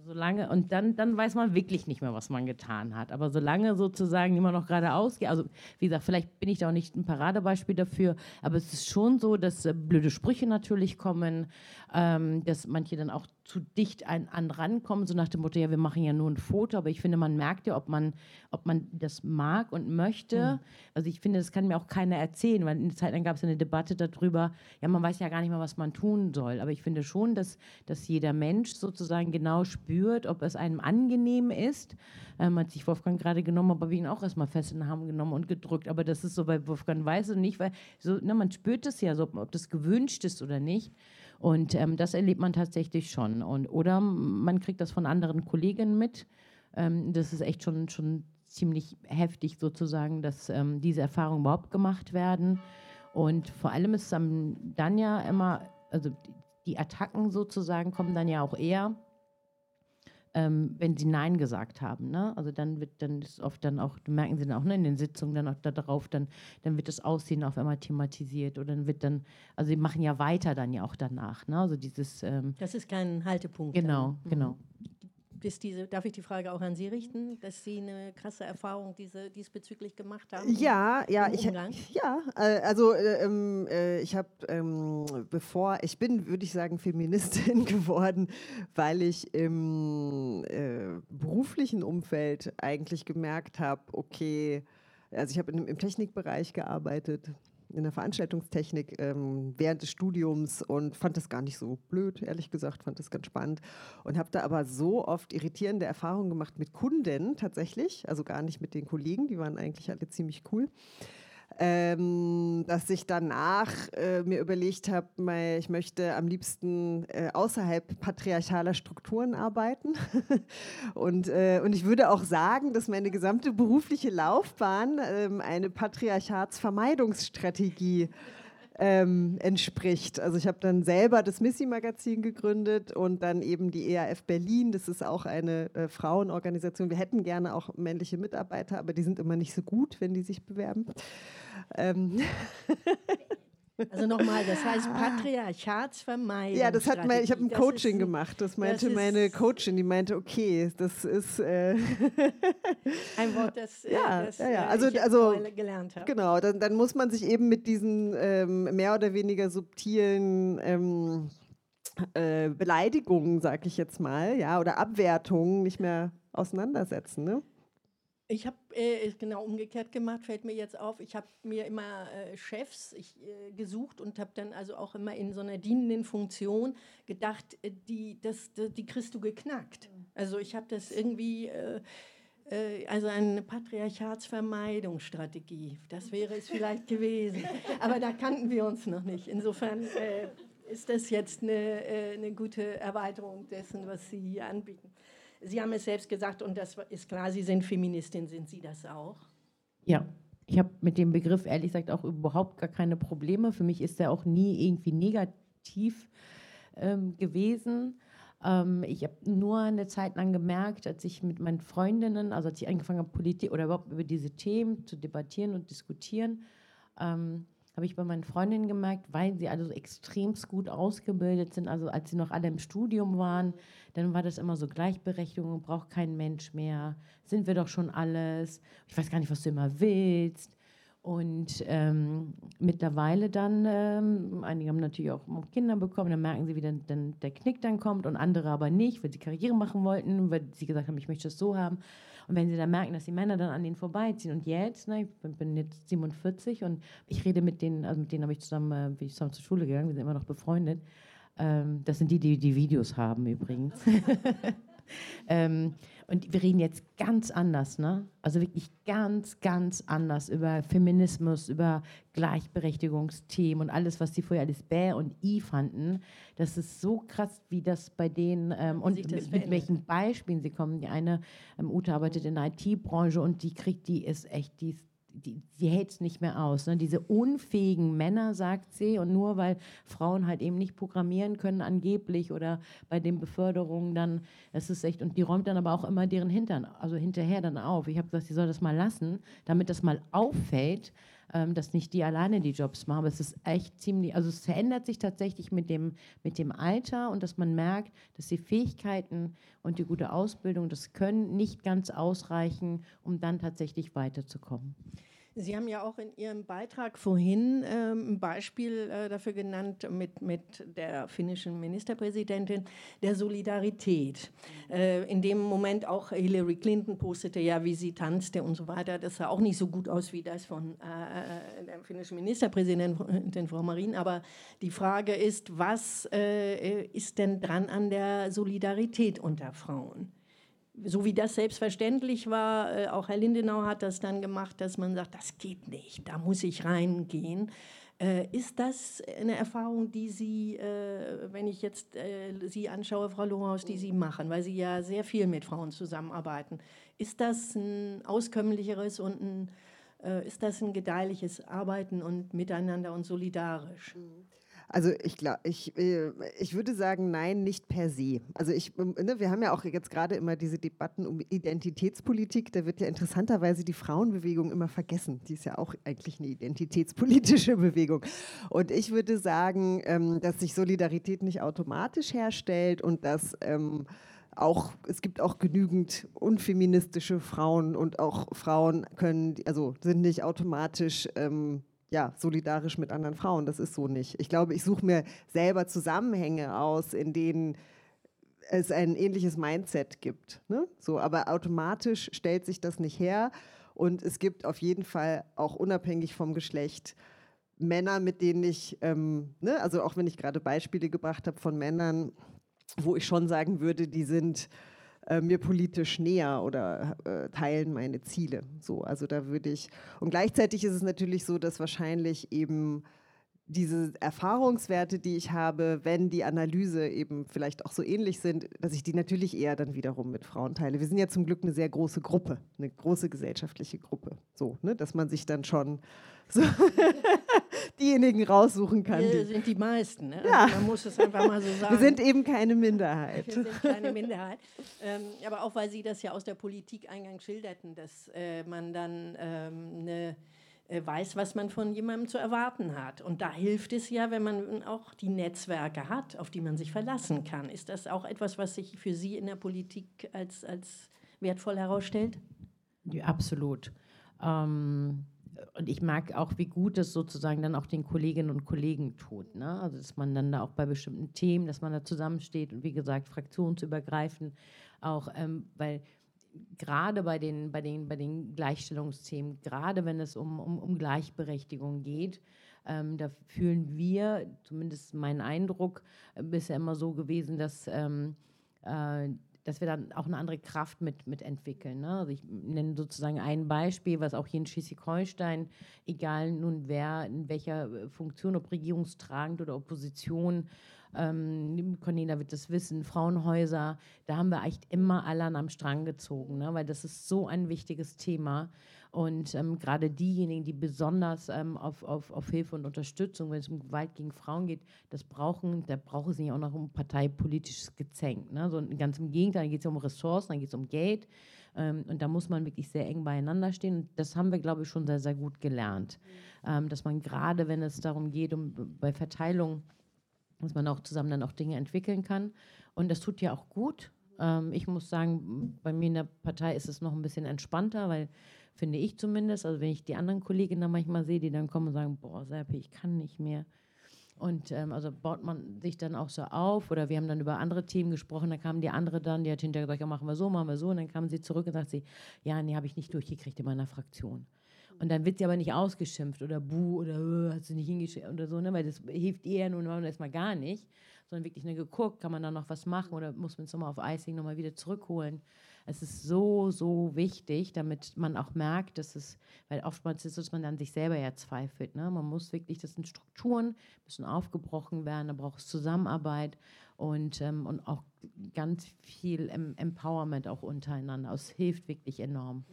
solange, und dann, dann weiß man wirklich nicht mehr, was man getan hat. Aber solange sozusagen immer noch geradeaus geht, also wie gesagt, vielleicht bin ich da auch nicht ein Paradebeispiel dafür, aber es ist schon so, dass äh, blöde Sprüche natürlich kommen, ähm, dass manche dann auch zu dicht an, an rankommen, so nach dem Motto, ja, wir machen ja nur ein Foto, aber ich finde, man merkt ja, ob man, ob man das mag und möchte. Mhm. Also ich finde, das kann mir auch keiner erzählen, weil in der Zeit lang gab es eine Debatte darüber, ja, man weiß ja gar nicht mehr, was man tun soll. Aber ich finde schon, dass, dass jeder Mensch sozusagen genau spürt, ob es einem angenehm ist. Ähm, hat sich Wolfgang gerade genommen, aber wir ihn auch erstmal fest in den Arm genommen und gedrückt. Aber das ist so bei Wolfgang weiß es nicht, weil so, ne, man spürt es ja so, ob das gewünscht ist oder nicht. Und ähm, das erlebt man tatsächlich schon. Und, oder man kriegt das von anderen Kolleginnen mit. Ähm, das ist echt schon, schon ziemlich heftig sozusagen, dass ähm, diese Erfahrungen überhaupt gemacht werden. Und vor allem ist es dann ja immer, also die Attacken sozusagen kommen dann ja auch eher ähm, wenn sie Nein gesagt haben. Ne? Also dann wird dann ist oft dann auch, merken sie dann auch ne, in den Sitzungen dann auch darauf, dann, dann wird das Aussehen auf einmal thematisiert oder dann wird dann, also sie machen ja weiter dann ja auch danach. Ne? Also dieses ähm, Das ist kein Haltepunkt. Genau, dann. genau. Mhm ist diese, darf ich die Frage auch an Sie richten, dass Sie eine krasse Erfahrung diese, diesbezüglich gemacht haben? Ja, ja, ich, ja, äh, also äh, ähm, äh, ich habe, ähm, bevor, ich bin, würde ich sagen, Feministin (laughs) geworden, weil ich im äh, beruflichen Umfeld eigentlich gemerkt habe, okay, also ich habe im Technikbereich gearbeitet in der Veranstaltungstechnik ähm, während des Studiums und fand das gar nicht so blöd, ehrlich gesagt, fand das ganz spannend und habe da aber so oft irritierende Erfahrungen gemacht mit Kunden tatsächlich, also gar nicht mit den Kollegen, die waren eigentlich alle ziemlich cool ähm, dass ich danach äh, mir überlegt habe, ich möchte am liebsten äh, außerhalb patriarchaler Strukturen arbeiten. (laughs) und, äh, und ich würde auch sagen, dass meine gesamte berufliche Laufbahn ähm, eine Patriarchatsvermeidungsstrategie ähm, entspricht. Also ich habe dann selber das Missy-Magazin gegründet und dann eben die EAF Berlin. Das ist auch eine äh, Frauenorganisation. Wir hätten gerne auch männliche Mitarbeiter, aber die sind immer nicht so gut, wenn die sich bewerben. Ähm. (laughs) Also nochmal, das heißt Patriarchatsvermeidung. Ja, das hat mein, ich habe ein Coaching ist, gemacht. Das meinte das meine Coachin, die meinte, okay, das ist äh (laughs) ein Wort, das, äh, ja, das ja, ja. Äh, Also, also gelernt habe. Genau, dann, dann, muss man sich eben mit diesen ähm, mehr oder weniger subtilen ähm, äh, Beleidigungen, sag ich jetzt mal, ja, oder Abwertungen nicht mehr auseinandersetzen. Ne? Ich habe äh, genau umgekehrt gemacht, fällt mir jetzt auf. Ich habe mir immer äh, Chefs ich, äh, gesucht und habe dann also auch immer in so einer dienenden Funktion gedacht, äh, die, das, die, die kriegst du geknackt. Also ich habe das irgendwie, äh, äh, also eine Patriarchatsvermeidungsstrategie, das wäre es vielleicht gewesen. (laughs) Aber da kannten wir uns noch nicht. Insofern ist das jetzt eine, eine gute Erweiterung dessen, was Sie hier anbieten. Sie haben es selbst gesagt und das ist klar, Sie sind Feministin, sind Sie das auch? Ja, ich habe mit dem Begriff ehrlich gesagt auch überhaupt gar keine Probleme. Für mich ist er auch nie irgendwie negativ ähm, gewesen. Ähm, ich habe nur eine Zeit lang gemerkt, als ich mit meinen Freundinnen, also als ich angefangen habe, Politik oder überhaupt über diese Themen zu debattieren und diskutieren, ähm, habe ich bei meinen Freundinnen gemerkt, weil sie alle so extremst gut ausgebildet sind, also als sie noch alle im Studium waren, dann war das immer so Gleichberechtigung, braucht kein Mensch mehr, sind wir doch schon alles, ich weiß gar nicht, was du immer willst. Und ähm, mittlerweile dann, ähm, einige haben natürlich auch Kinder bekommen, dann merken sie, wie dann, dann der Knick dann kommt und andere aber nicht, weil sie Karriere machen wollten, weil sie gesagt haben, ich möchte es so haben. Und wenn sie dann merken, dass die Männer dann an denen vorbeiziehen und jetzt, ne, ich bin jetzt 47 und ich rede mit denen, also mit denen habe ich zusammen, äh, bin ich zusammen zur Schule gegangen, wir sind immer noch befreundet. Ähm, das sind die, die die Videos haben übrigens. (laughs) (laughs) ähm, und wir reden jetzt ganz anders, ne? Also wirklich ganz, ganz anders über Feminismus, über Gleichberechtigungsthemen und alles, was sie vorher alles Bäh und I fanden. Das ist so krass, wie das bei denen ähm, und mit, mit, welchen Beispielen sie kommen. Die eine, ähm, Ute arbeitet in der IT-Branche und die kriegt, die ist echt, die ist die, sie hält es nicht mehr aus. Ne? Diese unfähigen Männer, sagt sie, und nur weil Frauen halt eben nicht programmieren können, angeblich, oder bei den Beförderungen dann, es ist echt, und die räumt dann aber auch immer deren Hintern, also hinterher dann auf. Ich habe gesagt, sie soll das mal lassen, damit das mal auffällt, ähm, dass nicht die alleine die Jobs machen. Aber es ist echt ziemlich, also es verändert sich tatsächlich mit dem, mit dem Alter und dass man merkt, dass die Fähigkeiten und die gute Ausbildung, das Können nicht ganz ausreichen, um dann tatsächlich weiterzukommen. Sie haben ja auch in Ihrem Beitrag vorhin ähm, ein Beispiel äh, dafür genannt mit, mit der finnischen Ministerpräsidentin der Solidarität. Äh, in dem Moment auch Hillary Clinton postete ja, wie sie tanzte und so weiter. Das sah auch nicht so gut aus wie das von äh, der finnischen Ministerpräsidentin Frau Marin. Aber die Frage ist, was äh, ist denn dran an der Solidarität unter Frauen? So wie das selbstverständlich war, äh, auch Herr Lindenau hat das dann gemacht, dass man sagt, das geht nicht, da muss ich reingehen. Äh, ist das eine Erfahrung, die Sie, äh, wenn ich jetzt Sie anschaue, Frau Lohaus, die Sie machen, weil Sie ja sehr viel mit Frauen zusammenarbeiten, ist das ein auskömmlicheres und ein, ist das ein gedeihliches Arbeiten und Miteinander und solidarisch? Mhm. Also ich glaube, ich, äh, ich würde sagen, nein, nicht per se. Also ich, ähm, ne, wir haben ja auch jetzt gerade immer diese Debatten um Identitätspolitik. Da wird ja interessanterweise die Frauenbewegung immer vergessen. Die ist ja auch eigentlich eine identitätspolitische (laughs) Bewegung. Und ich würde sagen, ähm, dass sich Solidarität nicht automatisch herstellt und dass ähm, auch, es gibt auch genügend unfeministische Frauen und auch Frauen können, also sind nicht automatisch ähm, ja, solidarisch mit anderen Frauen. Das ist so nicht. Ich glaube, ich suche mir selber Zusammenhänge aus, in denen es ein ähnliches Mindset gibt. Ne? So, aber automatisch stellt sich das nicht her. Und es gibt auf jeden Fall auch unabhängig vom Geschlecht Männer, mit denen ich, ähm, ne, also auch wenn ich gerade Beispiele gebracht habe von Männern, wo ich schon sagen würde, die sind äh, mir politisch näher oder äh, teilen meine Ziele. So, also da würde ich. Und gleichzeitig ist es natürlich so, dass wahrscheinlich eben diese Erfahrungswerte, die ich habe, wenn die Analyse eben vielleicht auch so ähnlich sind, dass ich die natürlich eher dann wiederum mit Frauen teile. Wir sind ja zum Glück eine sehr große Gruppe, eine große gesellschaftliche Gruppe, so, ne, dass man sich dann schon so (laughs) diejenigen raussuchen kann. Wir die sind die meisten. Ne? Ja. Also man muss es einfach mal so sagen. Wir sind eben keine Minderheit. Wir sind keine Minderheit. Ähm, aber auch weil Sie das ja aus der Politik eingangs schilderten, dass äh, man dann ähm, eine äh, weiß, was man von jemandem zu erwarten hat. Und da hilft es ja, wenn man auch die Netzwerke hat, auf die man sich verlassen kann. Ist das auch etwas, was sich für Sie in der Politik als, als wertvoll herausstellt? Ja, absolut. Ähm, und ich mag auch, wie gut es sozusagen dann auch den Kolleginnen und Kollegen tut. Ne? Also, dass man dann da auch bei bestimmten Themen, dass man da zusammensteht und wie gesagt, fraktionsübergreifend auch, ähm, weil gerade bei den, bei, den, bei den Gleichstellungsthemen, gerade wenn es um, um, um Gleichberechtigung geht, ähm, da fühlen wir, zumindest mein Eindruck, äh, bisher immer so gewesen, dass, ähm, äh, dass wir dann auch eine andere Kraft mit, mit entwickeln. Ne? Also ich nenne sozusagen ein Beispiel, was auch hier in Schleswig-Holstein, egal nun wer, in welcher äh, Funktion, ob regierungstragend oder Opposition, ähm, Cornelia wird das wissen, Frauenhäuser, da haben wir echt immer alle an am Strang gezogen, ne? weil das ist so ein wichtiges Thema. Und ähm, gerade diejenigen, die besonders ähm, auf, auf, auf Hilfe und Unterstützung, wenn es um Gewalt gegen Frauen geht, das brauchen, da braucht es nicht auch noch um parteipolitisches Gezänk. Ne? So, ganz im Gegenteil, da geht es ja um Ressourcen, dann geht es um Geld. Ähm, und da muss man wirklich sehr eng beieinander stehen. Und das haben wir, glaube ich, schon sehr, sehr gut gelernt. Mhm. dass man gerade, wenn es darum geht, um bei Verteilung dass man auch zusammen dann auch Dinge entwickeln kann. Und das tut ja auch gut. Ähm, ich muss sagen, bei mir in der Partei ist es noch ein bisschen entspannter, weil finde ich zumindest, also wenn ich die anderen Kolleginnen dann manchmal sehe, die dann kommen und sagen, boah, Serpi, ich kann nicht mehr. Und ähm, also baut man sich dann auch so auf oder wir haben dann über andere Themen gesprochen, dann kamen die andere dann, die hat hinterher gesagt, ja, machen wir so, machen wir so und dann kamen sie zurück und sagt sie, ja, nee, habe ich nicht durchgekriegt in meiner Fraktion. Und dann wird sie aber nicht ausgeschimpft oder buh oder äh, hat sie nicht hingeschickt oder so, ne? weil das hilft ihr nun erstmal gar nicht, sondern wirklich nur geguckt, kann man da noch was machen oder muss man es nochmal auf Icing nochmal wieder zurückholen. Es ist so, so wichtig, damit man auch merkt, dass es, weil oftmals ist es, dass man dann sich selber ja zweifelt. Ne? Man muss wirklich, das sind Strukturen, müssen aufgebrochen werden, da braucht es Zusammenarbeit und, ähm, und auch ganz viel Empowerment auch untereinander. Es hilft wirklich enorm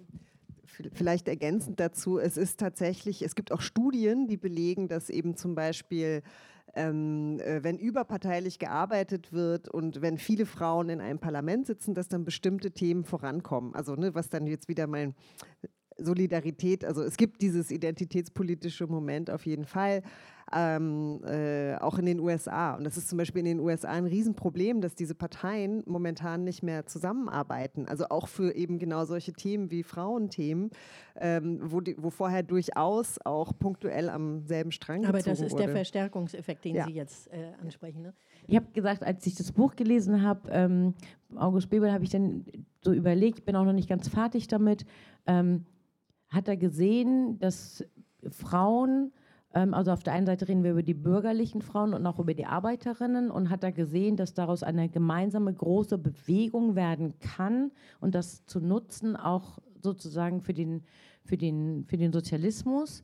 vielleicht ergänzend dazu, es ist tatsächlich, es gibt auch Studien, die belegen, dass eben zum Beispiel ähm, äh, wenn überparteilich gearbeitet wird und wenn viele Frauen in einem Parlament sitzen, dass dann bestimmte Themen vorankommen. Also ne, was dann jetzt wieder mein Solidarität, also es gibt dieses identitätspolitische Moment auf jeden Fall, ähm, äh, auch in den USA. Und das ist zum Beispiel in den USA ein Riesenproblem, dass diese Parteien momentan nicht mehr zusammenarbeiten. Also auch für eben genau solche Themen wie Frauenthemen, ähm, wo, die, wo vorher durchaus auch punktuell am selben Strang Aber das ist wurde. der Verstärkungseffekt, den ja. Sie jetzt äh, ansprechen. Ne? Ich habe gesagt, als ich das Buch gelesen habe, ähm, August Bebel, habe ich dann so überlegt, ich bin auch noch nicht ganz fertig damit, ähm, hat er gesehen, dass Frauen ähm, also auf der einen Seite reden wir über die bürgerlichen Frauen und auch über die Arbeiterinnen und hat da gesehen, dass daraus eine gemeinsame große Bewegung werden kann und das zu nutzen auch sozusagen für den, für den, für den Sozialismus.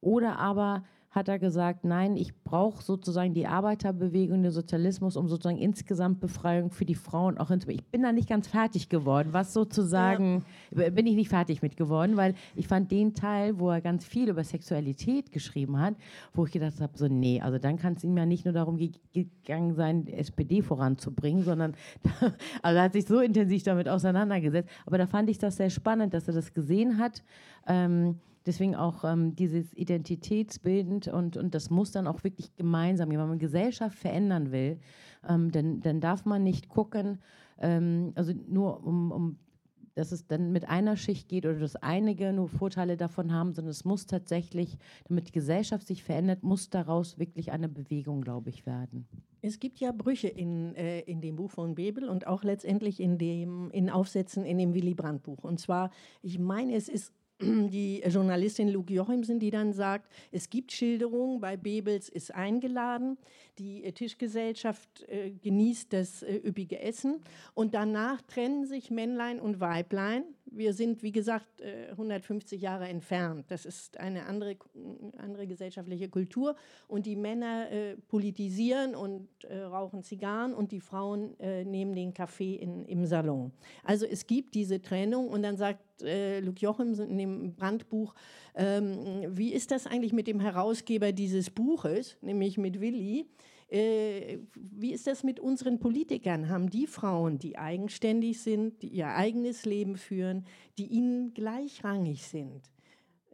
Oder aber hat er gesagt, nein, ich brauche sozusagen die Arbeiterbewegung, den Sozialismus, um sozusagen insgesamt Befreiung für die Frauen auch hinzubekommen. Ich bin da nicht ganz fertig geworden, was sozusagen, ja. bin ich nicht fertig mit geworden, weil ich fand den Teil, wo er ganz viel über Sexualität geschrieben hat, wo ich gedacht habe, so nee, also dann kann es ihm ja nicht nur darum gegangen sein, SPD voranzubringen, sondern, (laughs) also er hat sich so intensiv damit auseinandergesetzt, aber da fand ich das sehr spannend, dass er das gesehen hat, ähm, Deswegen auch ähm, dieses identitätsbildend und, und das muss dann auch wirklich gemeinsam, wenn man Gesellschaft verändern will, ähm, dann, dann darf man nicht gucken, ähm, also nur um, um dass es dann mit einer Schicht geht oder dass einige nur Vorteile davon haben, sondern es muss tatsächlich, damit die Gesellschaft sich verändert, muss daraus wirklich eine Bewegung, glaube ich, werden. Es gibt ja Brüche in, äh, in dem Buch von Bebel und auch letztendlich in, dem, in Aufsätzen in dem Willy Brandt Buch. Und zwar, ich meine, es ist die Journalistin Luke Jochimsen, die dann sagt, es gibt Schilderungen, bei Bebels ist eingeladen, die äh, Tischgesellschaft äh, genießt das äh, üppige Essen und danach trennen sich Männlein und Weiblein. Wir sind, wie gesagt, äh, 150 Jahre entfernt. Das ist eine andere, andere gesellschaftliche Kultur und die Männer äh, politisieren und äh, rauchen Zigarren und die Frauen nehmen den Kaffee in, im Salon. Also es gibt diese Trennung und dann sagt Luke Jochimsen in dem Brandbuch, ähm, wie ist das eigentlich mit dem Herausgeber dieses Buches, nämlich mit Willi? Äh, wie ist das mit unseren Politikern? Haben die Frauen, die eigenständig sind, die ihr eigenes Leben führen, die ihnen gleichrangig sind?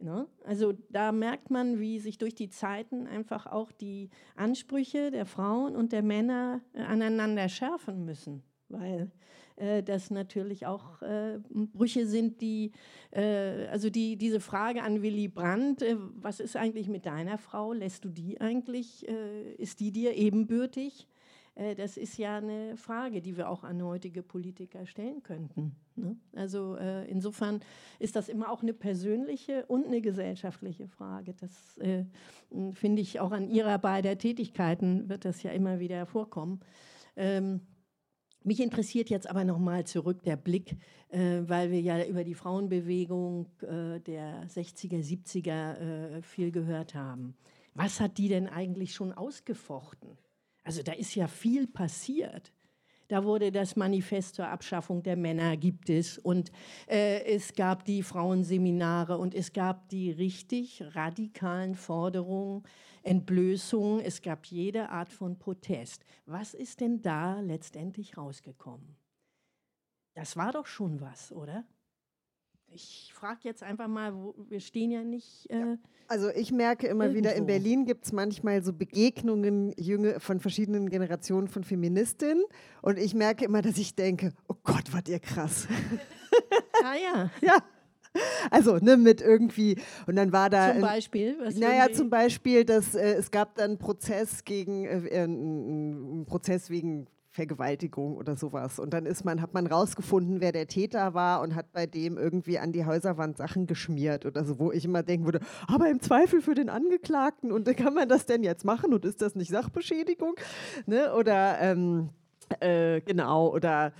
Ne? Also da merkt man, wie sich durch die Zeiten einfach auch die Ansprüche der Frauen und der Männer äh, aneinander schärfen müssen, weil äh, das natürlich auch äh, Brüche sind, die, äh, also die, diese Frage an Willy Brandt, äh, was ist eigentlich mit deiner Frau, lässt du die eigentlich, äh, ist die dir ebenbürtig? Äh, das ist ja eine Frage, die wir auch an heutige Politiker stellen könnten. Ne? Also insofern ist das immer auch eine persönliche und eine gesellschaftliche Frage. Das finde ich auch an ihrer beider Tätigkeiten wird das ja immer wieder vorkommen. Ähm, mich interessiert jetzt aber nochmal zurück der Blick, äh, weil wir ja über die Frauenbewegung äh, der 60er, 70er äh, viel gehört haben. Was hat die denn eigentlich schon ausgefochten? Also da ist ja viel passiert. Da wurde das Manifest zur Abschaffung der Männer gibt es und äh, es gab die Frauenseminare und es gab die richtig radikalen Forderungen Entblößung, es gab jede Art von Protest. Was ist denn da letztendlich rausgekommen? Das war doch schon was, oder? Ich frage jetzt einfach mal, wo, wir stehen ja nicht. Äh, also ich merke immer irgendwo. wieder, in Berlin gibt es manchmal so Begegnungen Jünger, von verschiedenen Generationen von Feministinnen. Und ich merke immer, dass ich denke, oh Gott, wart ihr krass. Ah ja. (laughs) ja. Also, ne, mit irgendwie, und dann war da. Zum Beispiel? Was naja, zum Beispiel, dass äh, es gab dann einen Prozess gegen, äh, äh einen Prozess wegen Vergewaltigung oder sowas. Und dann ist man, hat man rausgefunden, wer der Täter war und hat bei dem irgendwie an die Häuserwand Sachen geschmiert oder so, wo ich immer denken würde, aber im Zweifel für den Angeklagten und kann man das denn jetzt machen und ist das nicht Sachbeschädigung? Ne? Oder ähm, äh, genau, oder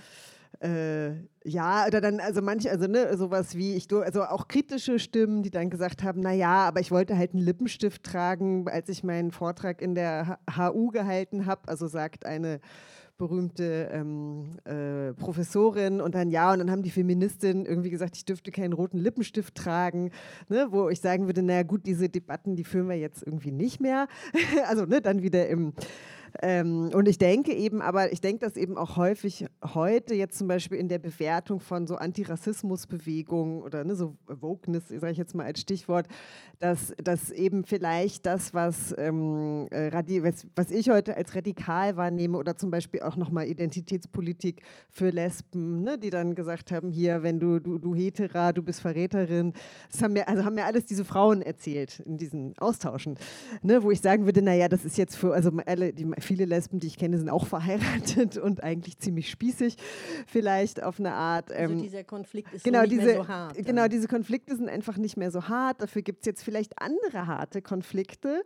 äh, ja, oder dann, also manche, also ne, sowas wie, ich, also auch kritische Stimmen, die dann gesagt haben, naja, aber ich wollte halt einen Lippenstift tragen, als ich meinen Vortrag in der HU gehalten habe, also sagt eine berühmte ähm, äh, Professorin und dann ja, und dann haben die Feministinnen irgendwie gesagt, ich dürfte keinen roten Lippenstift tragen, ne, wo ich sagen würde, naja gut, diese Debatten, die führen wir jetzt irgendwie nicht mehr. (laughs) also ne, dann wieder im ähm, und ich denke eben, aber ich denke das eben auch häufig heute, jetzt zum Beispiel in der Bewertung von so Antirassismusbewegungen oder ne, so Wokeness, sage ich jetzt mal als Stichwort, dass, dass eben vielleicht das, was, ähm, äh, was, was ich heute als radikal wahrnehme oder zum Beispiel auch nochmal Identitätspolitik für Lesben, ne, die dann gesagt haben, hier, wenn du, du, du Hetera, du bist Verräterin, das haben mir, also haben mir alles diese Frauen erzählt in diesen Austauschen, ne, wo ich sagen würde, naja, das ist jetzt für, also alle, die viele Lesben, die ich kenne, sind auch (laughs) verheiratet und eigentlich ziemlich spießig, vielleicht auf eine Art. Also ähm, also dieser Konflikt ist genau, nicht diese, mehr so hart. Genau, dann. diese Konflikte sind einfach nicht mehr so hart. Dafür gibt es jetzt vielleicht andere harte Konflikte.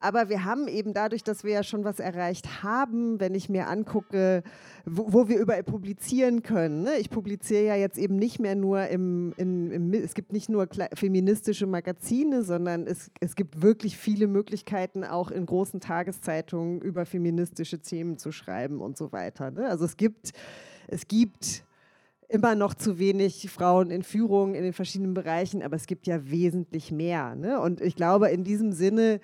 Aber wir haben eben dadurch, dass wir ja schon was erreicht haben, wenn ich mir angucke, wo, wo wir überall publizieren können. Ne? Ich publiziere ja jetzt eben nicht mehr nur im, im, im es gibt nicht nur feministische Magazine, sondern es, es gibt wirklich viele Möglichkeiten, auch in großen Tageszeitungen über feministische Themen zu schreiben und so weiter. Ne? Also es gibt, es gibt immer noch zu wenig Frauen in Führung in den verschiedenen Bereichen, aber es gibt ja wesentlich mehr. Ne? Und ich glaube, in diesem Sinne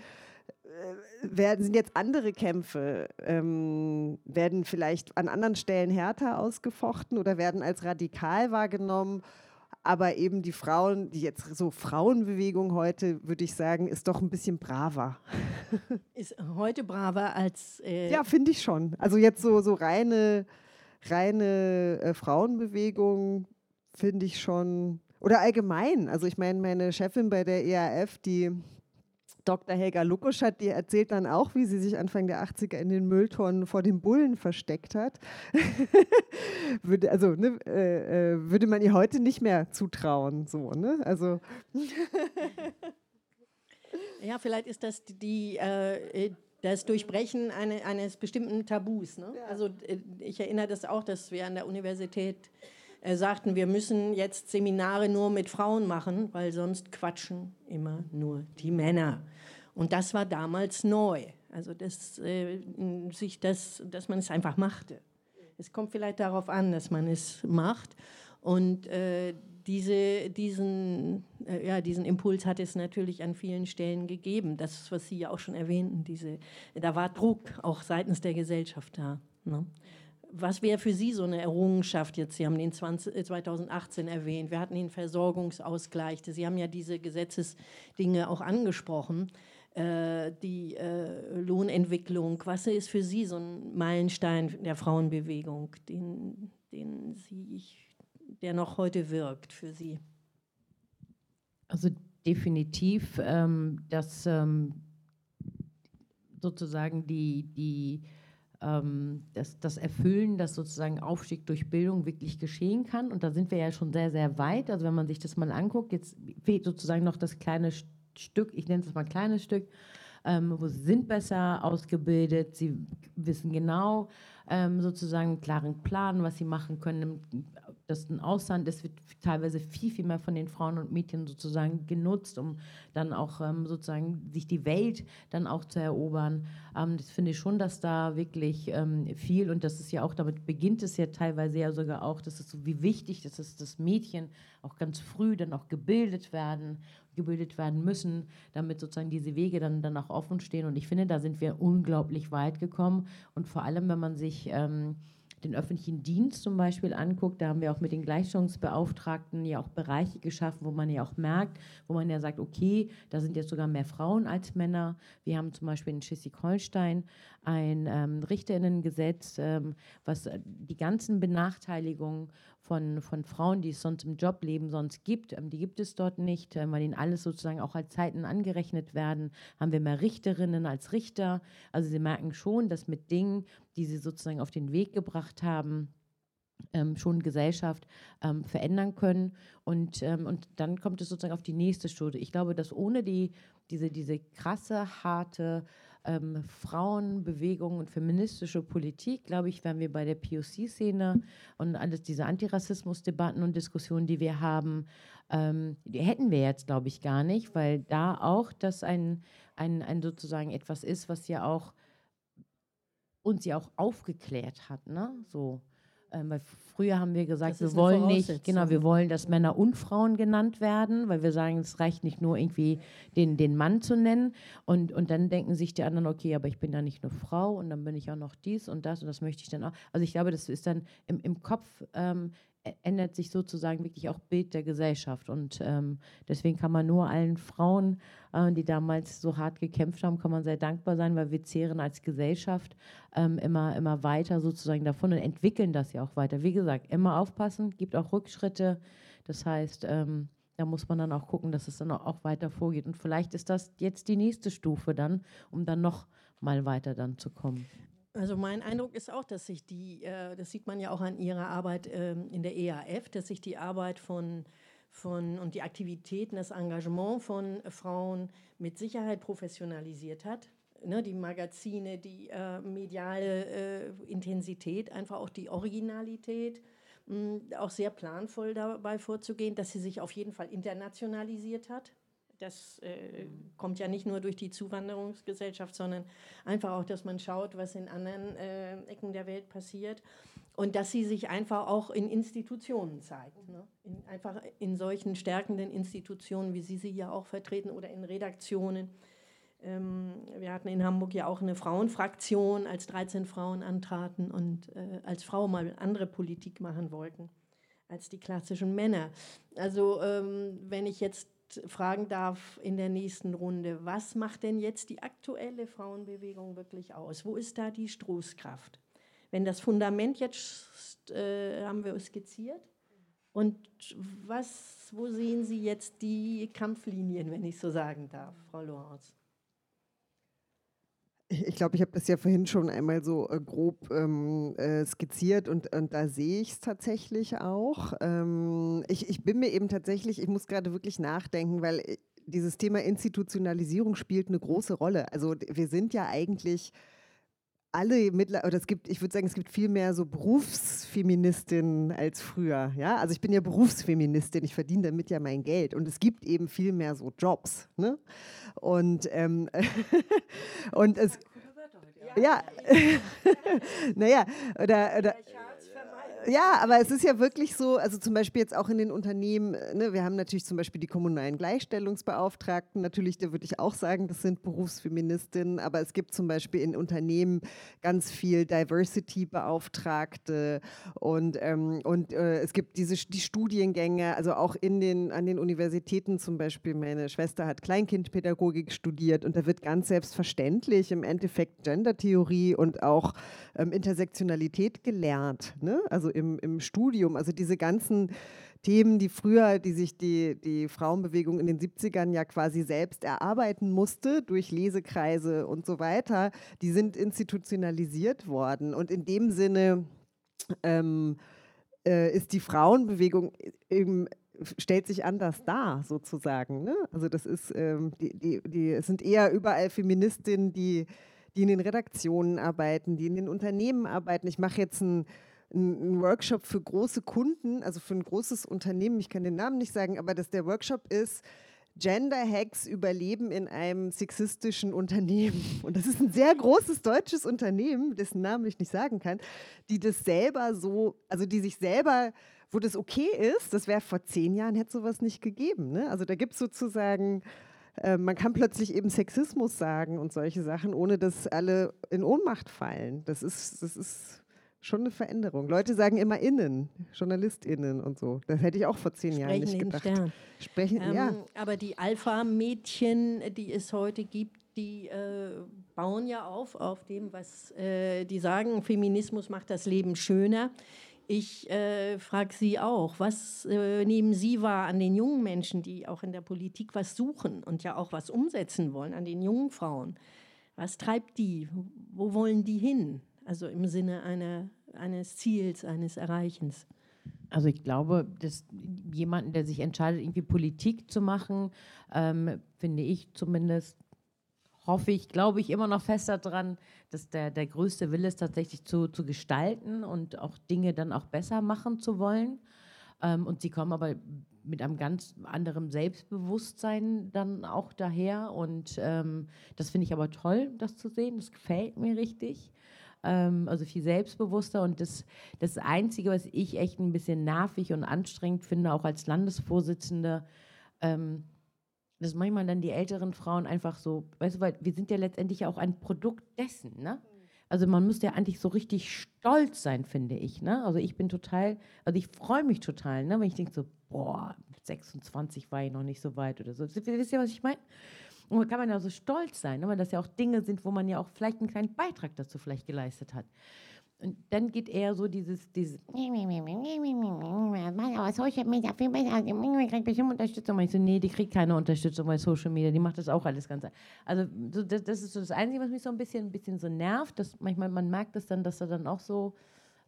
werden, sind jetzt andere Kämpfe, ähm, werden vielleicht an anderen Stellen härter ausgefochten oder werden als radikal wahrgenommen. Aber eben die Frauen, die jetzt so Frauenbewegung heute, würde ich sagen, ist doch ein bisschen braver. (laughs) Ist heute braver als. Äh ja, finde ich schon. Also jetzt so, so reine, reine äh, Frauenbewegung finde ich schon. Oder allgemein. Also ich meine, meine Chefin bei der EAF, die Dr. Helga Lukoschat, die erzählt dann auch, wie sie sich Anfang der 80er in den Mülltonnen vor den Bullen versteckt hat. (laughs) würde, also ne, äh, äh, würde man ihr heute nicht mehr zutrauen. So, ne? Also (laughs) ja, vielleicht ist das die, äh, das Durchbrechen eine, eines bestimmten Tabus. Ne? Ja. Also äh, ich erinnere das auch, dass wir an der Universität äh, sagten, wir müssen jetzt Seminare nur mit Frauen machen, weil sonst quatschen immer nur die Männer. Und das war damals neu. Also dass, äh, sich das, dass man es einfach machte. Es kommt vielleicht darauf an, dass man es macht. Und äh, diese, diesen, äh, ja, diesen Impuls hat es natürlich an vielen Stellen gegeben. Das, was Sie ja auch schon erwähnten, diese, da war Druck auch seitens der Gesellschaft da. Ne? Was wäre für Sie so eine Errungenschaft jetzt? Sie haben den 20, 2018 äh, erwähnt. Wir hatten den Versorgungsausgleich. Sie haben ja diese Gesetzesdinge auch angesprochen. Äh, die äh, Lohnentwicklung. Was ist für Sie so ein Meilenstein der Frauenbewegung, den, den Sie, der noch heute wirkt für Sie? Also definitiv, ähm, dass ähm, sozusagen die, die ähm, das, das Erfüllen, das sozusagen Aufstieg durch Bildung wirklich geschehen kann. Und da sind wir ja schon sehr, sehr weit. Also wenn man sich das mal anguckt, jetzt fehlt sozusagen noch das kleine Stück, ich nenne es mal kleines Stück, ähm, wo sie sind besser ausgebildet, sie wissen genau ähm, sozusagen einen klaren Plan, was sie machen können das ein Ausland ist, wird teilweise viel, viel mehr von den Frauen und Mädchen sozusagen genutzt, um dann auch ähm, sozusagen sich die Welt dann auch zu erobern. Ähm, das finde ich schon, dass da wirklich ähm, viel und das ist ja auch, damit beginnt es ja teilweise ja sogar auch, dass es so wie wichtig, dass es das Mädchen auch ganz früh dann auch gebildet werden, gebildet werden müssen, damit sozusagen diese Wege dann, dann auch offen stehen. Und ich finde, da sind wir unglaublich weit gekommen und vor allem, wenn man sich ähm, den öffentlichen Dienst zum Beispiel anguckt, da haben wir auch mit den Gleichstellungsbeauftragten ja auch Bereiche geschaffen, wo man ja auch merkt, wo man ja sagt, okay, da sind jetzt sogar mehr Frauen als Männer. Wir haben zum Beispiel in Schleswig-Holstein ein ähm, Richterinnengesetz, ähm, was äh, die ganzen Benachteiligungen von, von Frauen, die es sonst im Jobleben sonst gibt, ähm, die gibt es dort nicht, äh, weil ihnen alles sozusagen auch als Zeiten angerechnet werden. Haben wir mehr Richterinnen als Richter. Also sie merken schon, dass mit Dingen, die sie sozusagen auf den Weg gebracht haben, ähm, schon Gesellschaft ähm, verändern können. Und, ähm, und dann kommt es sozusagen auf die nächste Stufe. Ich glaube, dass ohne die, diese, diese krasse, harte ähm, Frauenbewegung und feministische Politik, glaube ich, wären wir bei der POC-Szene und alles diese Antirassismus-Debatten und Diskussionen, die wir haben, ähm, die hätten wir jetzt, glaube ich, gar nicht, weil da auch das ein, ein, ein sozusagen etwas ist, was ja auch uns ja auch aufgeklärt hat, ne? So. Ähm, weil früher haben wir gesagt, wir wollen nicht, genau, wir wollen, dass Männer und Frauen genannt werden, weil wir sagen, es reicht nicht nur irgendwie den, den Mann zu nennen. Und, und dann denken sich die anderen, okay, aber ich bin ja nicht nur Frau und dann bin ich auch noch dies und das und das möchte ich dann auch. Also ich glaube, das ist dann im, im Kopf ähm, ändert sich sozusagen wirklich auch Bild der Gesellschaft. Und ähm, deswegen kann man nur allen Frauen, äh, die damals so hart gekämpft haben, kann man sehr dankbar sein, weil wir zehren als Gesellschaft ähm, immer, immer weiter sozusagen davon und entwickeln das ja auch weiter. Wie gesagt, immer aufpassen, gibt auch Rückschritte. Das heißt, ähm, da muss man dann auch gucken, dass es dann auch weiter vorgeht. Und vielleicht ist das jetzt die nächste Stufe dann, um dann noch mal weiter dann zu kommen. Also mein Eindruck ist auch, dass sich die, äh, das sieht man ja auch an ihrer Arbeit ähm, in der EAF, dass sich die Arbeit von, von und die Aktivitäten, das Engagement von Frauen mit Sicherheit professionalisiert hat. Ne, die Magazine, die äh, mediale äh, Intensität, einfach auch die Originalität, mh, auch sehr planvoll dabei vorzugehen, dass sie sich auf jeden Fall internationalisiert hat. Das äh, kommt ja nicht nur durch die Zuwanderungsgesellschaft, sondern einfach auch, dass man schaut, was in anderen äh, Ecken der Welt passiert. Und dass sie sich einfach auch in Institutionen zeigt. Ne? In, einfach in solchen stärkenden Institutionen, wie Sie sie ja auch vertreten, oder in Redaktionen. Ähm, wir hatten in Hamburg ja auch eine Frauenfraktion, als 13 Frauen antraten und äh, als Frau mal andere Politik machen wollten als die klassischen Männer. Also ähm, wenn ich jetzt fragen darf in der nächsten Runde, was macht denn jetzt die aktuelle Frauenbewegung wirklich aus? Wo ist da die Stoßkraft? Wenn das Fundament jetzt äh, haben wir skizziert und was, wo sehen Sie jetzt die Kampflinien, wenn ich so sagen darf, Frau Lorenz? Ich, glaube, ich habe das ja vorhin schon einmal so äh, grob ähm, äh, skizziert und, und da sehe ich es tatsächlich auch. Ähm, ich, ich bin mir eben tatsächlich, ich muss gerade wirklich nachdenken, weil äh, dieses Thema Institutionalisierung spielt eine große Rolle. Also wir sind ja eigentlich alle mittlerweile, oder es gibt, ich würde sagen, es gibt viel mehr so Berufsfeministinnen als früher. Ja, also ich bin ja Berufsfeministin, ich verdiene damit ja mein Geld und es gibt eben viel mehr so Jobs. Ne? Und, ähm, (laughs) und es. Ja, (laughs) naja, oder, oder ja, aber es ist ja wirklich so, also zum Beispiel jetzt auch in den Unternehmen, äh, ne, wir haben natürlich zum Beispiel die kommunalen Gleichstellungsbeauftragten, natürlich, da würde ich auch sagen, das sind Berufsfeministinnen, aber es gibt zum Beispiel in Unternehmen ganz viel Diversity-Beauftragte und, ähm, und äh, es gibt diese die Studiengänge, also auch in den, an den Universitäten zum Beispiel, meine Schwester hat Kleinkindpädagogik studiert und da wird ganz selbstverständlich im Endeffekt Gendertheorie und auch ähm, Intersektionalität gelernt. Ne? Also im, im Studium. Also diese ganzen Themen, die früher, die sich die, die Frauenbewegung in den 70ern ja quasi selbst erarbeiten musste durch Lesekreise und so weiter, die sind institutionalisiert worden. Und in dem Sinne ähm, äh, ist die Frauenbewegung eben stellt sich anders dar, sozusagen. Ne? Also das ist, ähm, die, die, die, es sind eher überall Feministinnen, die, die in den Redaktionen arbeiten, die in den Unternehmen arbeiten. Ich mache jetzt einen ein Workshop für große Kunden, also für ein großes Unternehmen, ich kann den Namen nicht sagen, aber dass der Workshop ist, Gender Hacks überleben in einem sexistischen Unternehmen. (laughs) Und das ist ein sehr großes deutsches Unternehmen, dessen Namen ich nicht sagen kann, die das selber so, also die sich selber, wo das okay ist, das wäre vor zehn Jahren, hätte sowas nicht gegeben. Ne? Also da gibt es sozusagen, äh, man kann plötzlich eben Sexismus sagen und solche Sachen, ohne dass alle in Ohnmacht fallen. Das ist, das ist schon eine Veränderung. Leute sagen immer innen, JournalistInnen und so. Das hätte ich auch vor zehn Sprechen Jahren nicht gedacht. Stern. Sprechen, ähm, ja. Aber die Alpha-Mädchen, die es heute gibt, die äh, bauen ja auf, auf dem, was äh, die sagen, Feminismus macht das Leben schöner. Ich äh, frage Sie auch, was äh, nehmen Sie wahr an den jungen Menschen, die auch in der Politik was suchen und ja auch was umsetzen wollen, an den jungen Frauen? Was treibt die? Wo wollen die hin? also im Sinne einer, eines Ziels, eines Erreichens. Also ich glaube, dass jemanden, der sich entscheidet, irgendwie Politik zu machen, ähm, finde ich zumindest, hoffe ich, glaube ich immer noch fest daran, dass der, der größte Wille ist, tatsächlich zu, zu gestalten und auch Dinge dann auch besser machen zu wollen. Ähm, und sie kommen aber mit einem ganz anderen Selbstbewusstsein dann auch daher. Und ähm, das finde ich aber toll, das zu sehen. Das gefällt mir richtig ähm, also viel selbstbewusster. Und das, das Einzige, was ich echt ein bisschen nervig und anstrengend finde, auch als Landesvorsitzende, ähm, dass manchmal dann die älteren Frauen einfach so, weißt du, weil wir sind ja letztendlich auch ein Produkt dessen, ne? Also man müsste ja eigentlich so richtig stolz sein, finde ich. Ne? Also ich bin total, also ich freue mich total, ne? wenn ich denke so, boah, 26 war ich noch nicht so weit oder so. Wisst ihr, was ich meine? Und kann man ja so stolz sein, ne, weil das ja auch Dinge sind, wo man ja auch vielleicht einen kleinen Beitrag dazu vielleicht geleistet hat. Und dann geht eher so dieses, dieses aber Social Media viel besser, die kriegt bestimmt Unterstützung. Und ich so, nee, die kriegt keine Unterstützung bei Social Media, die macht das auch alles ganz. Also so, das, das, ist so das Einzige, was mich so ein bisschen, ein bisschen so nervt, dass manchmal man merkt das dann, dass er dann auch so,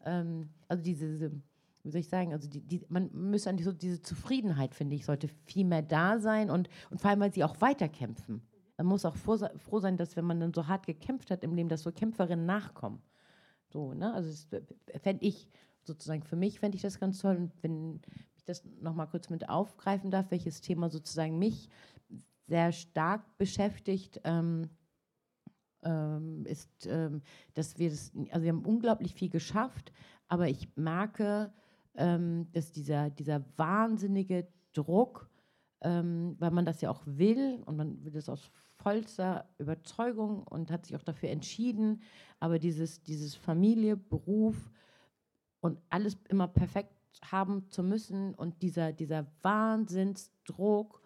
ähm, also diese, wie soll ich sagen, also die, die, man müsste eigentlich so diese Zufriedenheit, finde ich, sollte viel mehr da sein und, und vor allem, weil sie auch weiterkämpfen. Man muss auch froh sein, dass wenn man dann so hart gekämpft hat im Leben, dass so Kämpferinnen nachkommen. So, ne? Also fände ich sozusagen, für mich fände ich das ganz toll. Und wenn ich das nochmal kurz mit aufgreifen darf, welches Thema sozusagen mich sehr stark beschäftigt, ähm, ähm, ist, ähm, dass wir das, also wir haben unglaublich viel geschafft, aber ich merke, ähm, dass dieser, dieser wahnsinnige Druck, ähm, weil man das ja auch will und man will das aus vollster Überzeugung und hat sich auch dafür entschieden, aber dieses, dieses Familie, Beruf und alles immer perfekt haben zu müssen und dieser, dieser Wahnsinnsdruck,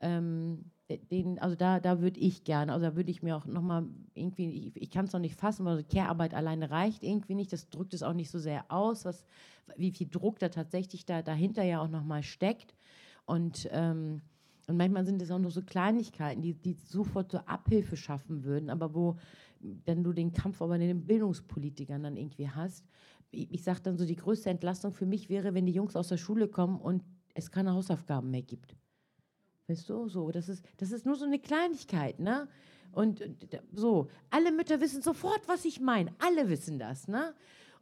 ähm, den, also da, da würde ich gerne, also da würde ich mir auch nochmal irgendwie, ich, ich kann es noch nicht fassen, weil Care-Arbeit alleine reicht irgendwie nicht, das drückt es auch nicht so sehr aus, was, wie viel Druck da tatsächlich da, dahinter ja auch nochmal steckt. Und, ähm, und manchmal sind es auch nur so Kleinigkeiten, die, die sofort so Abhilfe schaffen würden, aber wo wenn du den Kampf aber in den Bildungspolitikern dann irgendwie hast. Ich, ich sage dann so, die größte Entlastung für mich wäre, wenn die Jungs aus der Schule kommen und es keine Hausaufgaben mehr gibt. Weißt du, so, das ist, das ist nur so eine Kleinigkeit, ne? Und so, alle Mütter wissen sofort, was ich meine. Alle wissen das, ne?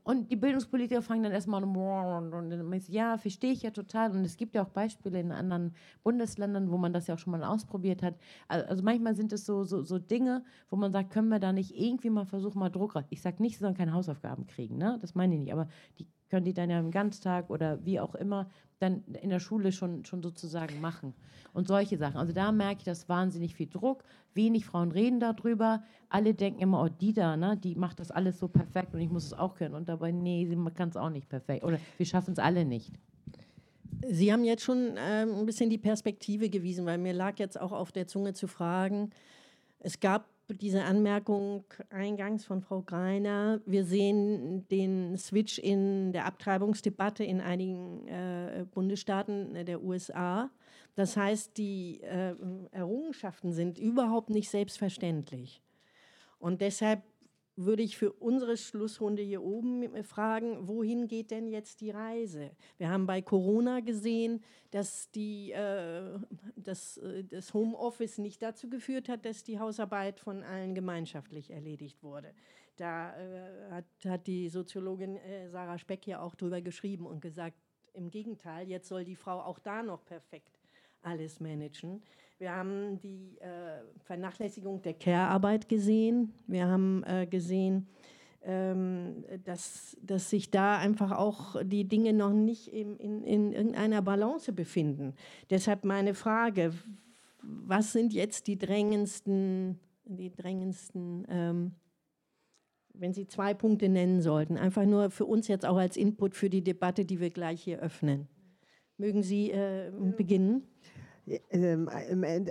Und die Bildungspolitiker fangen dann erstmal an, und dann ja, verstehe ich ja total. Und es gibt ja auch Beispiele in anderen Bundesländern, wo man das ja auch schon mal ausprobiert hat. Also manchmal sind es so, so, so Dinge, wo man sagt, können wir da nicht irgendwie mal versuchen, mal Druck Ich sage nicht, sie sollen keine Hausaufgaben kriegen, ne? das meine ich nicht. Aber die können die dann ja im Ganztag oder wie auch immer dann in der Schule schon, schon sozusagen machen. Und solche Sachen. Also da merke ich, dass wahnsinnig viel Druck. Wenig Frauen reden darüber. Alle denken immer, oh, die da, ne, die macht das alles so perfekt und ich muss es auch können. Und dabei, nee, sie kann es auch nicht perfekt. Oder wir schaffen es alle nicht. Sie haben jetzt schon ähm, ein bisschen die Perspektive gewiesen, weil mir lag jetzt auch auf der Zunge zu fragen, es gab diese Anmerkung eingangs von Frau Greiner. Wir sehen den Switch in der Abtreibungsdebatte in einigen äh, Bundesstaaten der USA. Das heißt, die äh, Errungenschaften sind überhaupt nicht selbstverständlich. Und deshalb würde ich für unsere Schlussrunde hier oben fragen, wohin geht denn jetzt die Reise? Wir haben bei Corona gesehen, dass die, äh, das, äh, das Homeoffice nicht dazu geführt hat, dass die Hausarbeit von allen gemeinschaftlich erledigt wurde. Da äh, hat, hat, die Soziologin äh, Sarah Speck ja auch drüber geschrieben und gesagt, im Gegenteil, jetzt soll die Frau auch da noch perfekt alles managen. Wir haben die äh, Vernachlässigung der Care-Arbeit gesehen. Wir haben äh, gesehen, ähm, dass, dass sich da einfach auch die Dinge noch nicht in, in, in irgendeiner Balance befinden. Deshalb meine Frage, was sind jetzt die drängendsten, die drängendsten ähm, wenn Sie zwei Punkte nennen sollten, einfach nur für uns jetzt auch als Input für die Debatte, die wir gleich hier öffnen. Mögen Sie äh, beginnen? Ähm,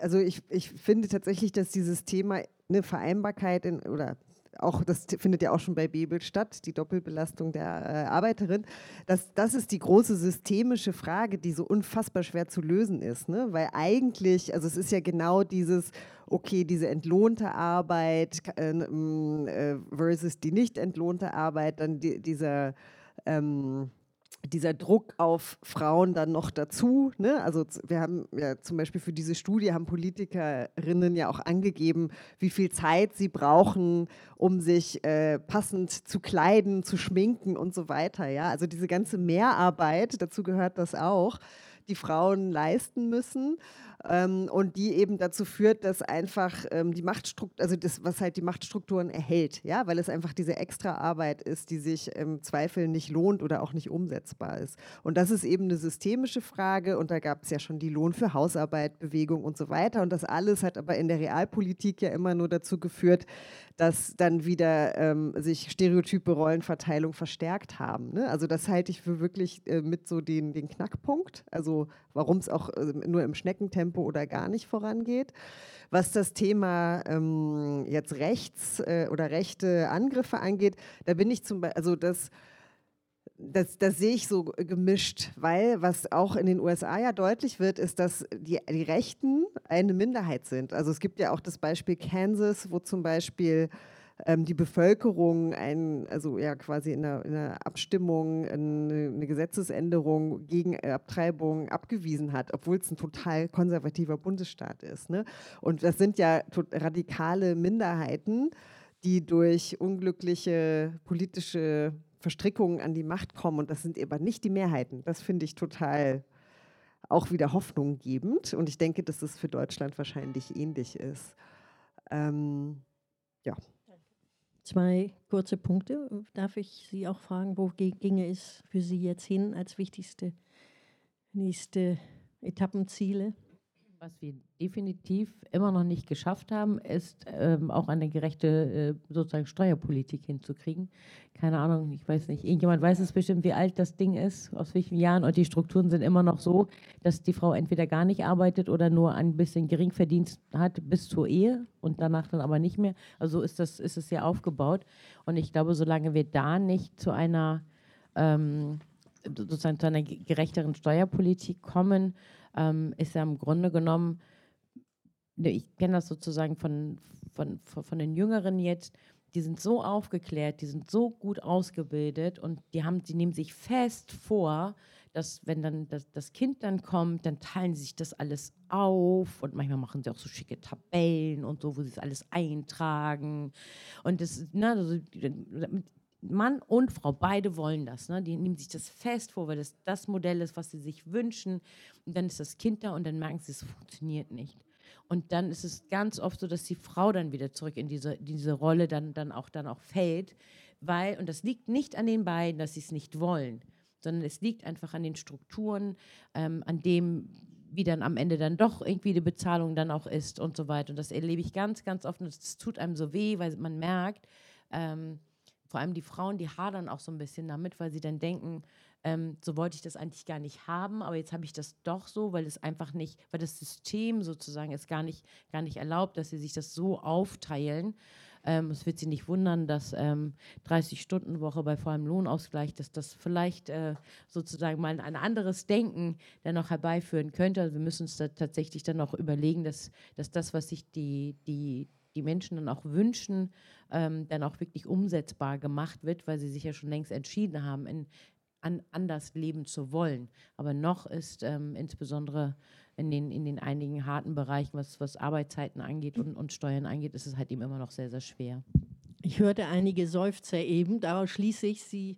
also ich, ich finde tatsächlich, dass dieses Thema eine Vereinbarkeit in, oder auch das findet ja auch schon bei Bebel statt, die Doppelbelastung der äh, Arbeiterin. Das, das ist die große systemische Frage, die so unfassbar schwer zu lösen ist. Ne? Weil eigentlich, also es ist ja genau dieses, okay, diese entlohnte Arbeit äh, äh, versus die nicht entlohnte Arbeit, dann die, dieser ähm, dieser Druck auf Frauen dann noch dazu. Ne? Also wir haben ja zum Beispiel für diese Studie haben Politikerinnen ja auch angegeben, wie viel Zeit sie brauchen, um sich äh, passend zu kleiden, zu schminken und so weiter. Ja? Also diese ganze Mehrarbeit, dazu gehört das auch, die Frauen leisten müssen ähm, und die eben dazu führt, dass einfach ähm, die Machtstruktur, also das, was halt die Machtstrukturen erhält, ja, weil es einfach diese extra Arbeit ist, die sich im Zweifel nicht lohnt oder auch nicht umsetzbar ist. Und das ist eben eine systemische Frage und da gab es ja schon die Lohn für Hausarbeit, Bewegung und so weiter und das alles hat aber in der Realpolitik ja immer nur dazu geführt, dass dann wieder ähm, sich stereotype Rollenverteilung verstärkt haben. Ne? Also das halte ich für wirklich äh, mit so den, den Knackpunkt, also warum es auch äh, nur im Schneckentempo oder gar nicht vorangeht. Was das Thema ähm, jetzt rechts äh, oder rechte Angriffe angeht, da bin ich zum Beispiel, also das das, das, sehe ich so gemischt, weil was auch in den USA ja deutlich wird, ist, dass die, die Rechten eine Minderheit sind. Also es gibt ja auch das Beispiel Kansas, wo zum Beispiel ähm, die Bevölkerung ein, also ja quasi in einer, in einer Abstimmung eine, eine, Gesetzesänderung gegen Abtreibung abgewiesen hat, obwohl es ein total konservativer Bundesstaat ist. Ne? Und das sind ja radikale Minderheiten, die durch unglückliche politische Verstrickungen an die Macht kommen und das sind aber nicht die Mehrheiten. Das finde ich total auch wieder hoffnunggebend und ich denke, dass es für Deutschland wahrscheinlich ähnlich ist. Ähm, ja. Zwei kurze Punkte. Darf ich Sie auch fragen, wo ginge es für Sie jetzt hin als wichtigste nächste Etappenziele? Was wir definitiv immer noch nicht geschafft haben, ist ähm, auch eine gerechte äh, sozusagen Steuerpolitik hinzukriegen. Keine Ahnung, ich weiß nicht. Irgendjemand weiß es bestimmt, wie alt das Ding ist, aus welchen Jahren. Und die Strukturen sind immer noch so, dass die Frau entweder gar nicht arbeitet oder nur ein bisschen Geringverdienst hat bis zur Ehe und danach dann aber nicht mehr. Also ist das ist es ja aufgebaut. Und ich glaube, solange wir da nicht zu einer ähm, sozusagen zu einer gerechteren Steuerpolitik kommen, ähm, ist ja im Grunde genommen, ne, ich kenne das sozusagen von, von, von den Jüngeren jetzt, die sind so aufgeklärt, die sind so gut ausgebildet und die haben, die nehmen sich fest vor, dass wenn dann das, das Kind dann kommt, dann teilen sie sich das alles auf und manchmal machen sie auch so schicke Tabellen und so, wo sie es alles eintragen. Und das, ne, also, Mann und Frau, beide wollen das. Ne? Die nehmen sich das fest vor, weil das das Modell ist, was sie sich wünschen. Und dann ist das Kind da und dann merken sie, es funktioniert nicht. Und dann ist es ganz oft so, dass die Frau dann wieder zurück in diese, diese Rolle dann, dann, auch, dann auch fällt. Weil, und das liegt nicht an den beiden, dass sie es nicht wollen, sondern es liegt einfach an den Strukturen, ähm, an dem, wie dann am Ende dann doch irgendwie die Bezahlung dann auch ist und so weiter. Und das erlebe ich ganz, ganz oft und es tut einem so weh, weil man merkt, ähm, vor allem die Frauen, die hadern auch so ein bisschen damit, weil sie dann denken, ähm, so wollte ich das eigentlich gar nicht haben, aber jetzt habe ich das doch so, weil es einfach nicht, weil das System sozusagen es gar nicht, gar nicht erlaubt, dass sie sich das so aufteilen. Ähm, es wird Sie nicht wundern, dass ähm, 30-Stunden-Woche bei vollem Lohnausgleich, dass das vielleicht äh, sozusagen mal ein anderes Denken dann noch herbeiführen könnte. Also wir müssen uns da tatsächlich dann auch überlegen, dass, dass das, was sich die, die, die Menschen dann auch wünschen, ähm, dann auch wirklich umsetzbar gemacht wird, weil sie sich ja schon längst entschieden haben, in, an, anders leben zu wollen. Aber noch ist ähm, insbesondere in den, in den einigen harten Bereichen, was, was Arbeitszeiten angeht und, und Steuern angeht, ist es halt eben immer noch sehr, sehr schwer. Ich hörte einige Seufzer eben, daraus schließe ich, Sie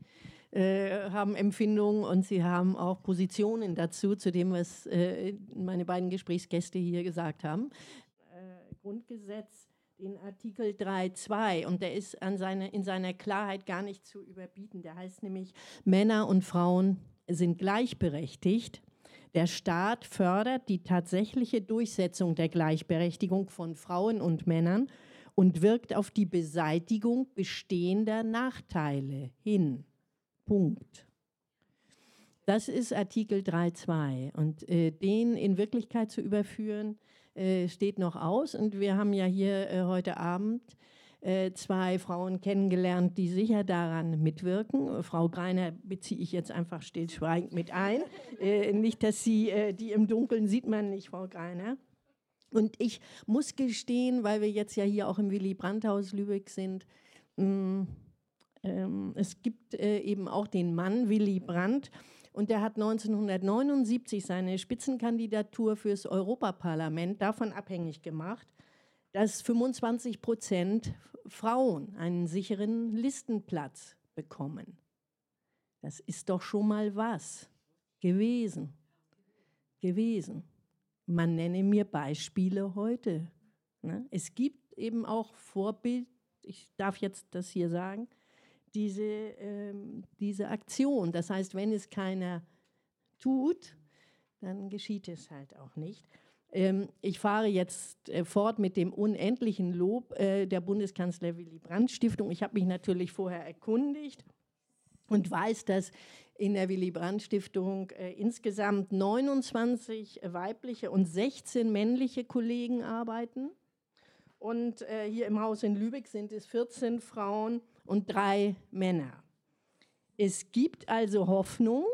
äh, haben Empfindungen und Sie haben auch Positionen dazu, zu dem, was äh, meine beiden Gesprächsgäste hier gesagt haben. Äh, Grundgesetz, den Artikel 3.2, und der ist seine, in seiner Klarheit gar nicht zu überbieten. Der heißt nämlich, Männer und Frauen sind gleichberechtigt der Staat fördert die tatsächliche Durchsetzung der Gleichberechtigung von Frauen und Männern und wirkt auf die Beseitigung bestehender Nachteile hin. Punkt. Das ist Artikel 3.2 und äh, den in Wirklichkeit zu überführen, äh, steht noch aus. Und wir haben ja hier äh, heute Abend äh, zwei Frauen kennengelernt, die sicher daran mitwirken. Frau Greiner beziehe ich jetzt einfach stillschweigend mit ein. (laughs) Äh, nicht, dass sie, die im Dunkeln sieht man nicht, Frau Greiner. Und ich muss gestehen, weil wir jetzt ja hier auch im Willy Brandt-Haus Lübeck sind, mh, mm, ähm, es gibt äh, eben auch den Mann Willy Brandt. Und der hat 1979 seine Spitzenkandidatur fürs Europaparlament davon abhängig gemacht, dass 25 Prozent Frauen einen sicheren Listenplatz bekommen. Das ist doch schon mal was gewesen. Gewesen. Man nenne mir Beispiele heute. Ne? Es gibt eben auch Vorbild, ich darf jetzt das hier sagen, diese, ähm, diese Aktion. Das heißt, wenn es keiner tut, dann geschieht es halt auch nicht. Ähm, ich fahre jetzt äh, fort mit dem unendlichen Lob äh, der Bundeskanzler Willy Brandt Stiftung. Ich habe mich natürlich vorher erkundigt und weiß, dass in der Willy Brandt Stiftung äh, insgesamt 29 weibliche und 16 männliche Kollegen arbeiten. Und hier im Haus in Lübeck sind es 14 Frauen und drei Männer. Es gibt also Hoffnung,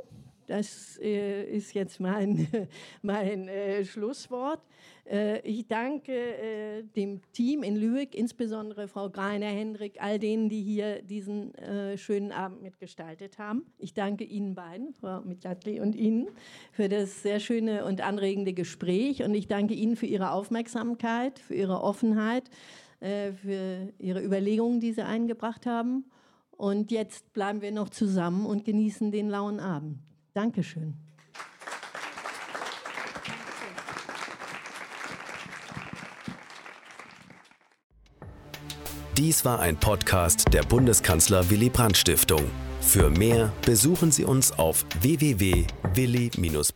das äh, ist jetzt mein, (laughs) mein äh, Schlusswort. Äh, ich danke äh, dem Team in Lübeck, insbesondere Frau Greiner, Hendrik, all denen, die hier diesen äh, schönen Abend mitgestaltet haben. Ich danke Ihnen beiden, Frau Mitlatli und Ihnen, für das sehr schöne und anregende Gespräch. Und ich danke Ihnen für Ihre Aufmerksamkeit, für Ihre Offenheit, äh, für Ihre Überlegungen, die Sie eingebracht haben. Und jetzt bleiben wir noch zusammen und genießen den lauen Abend. Dankeschön. Dies war ein Podcast der Bundeskanzler Willy Brandt Stiftung. Für mehr besuchen Sie uns auf www.willy-brandt.de.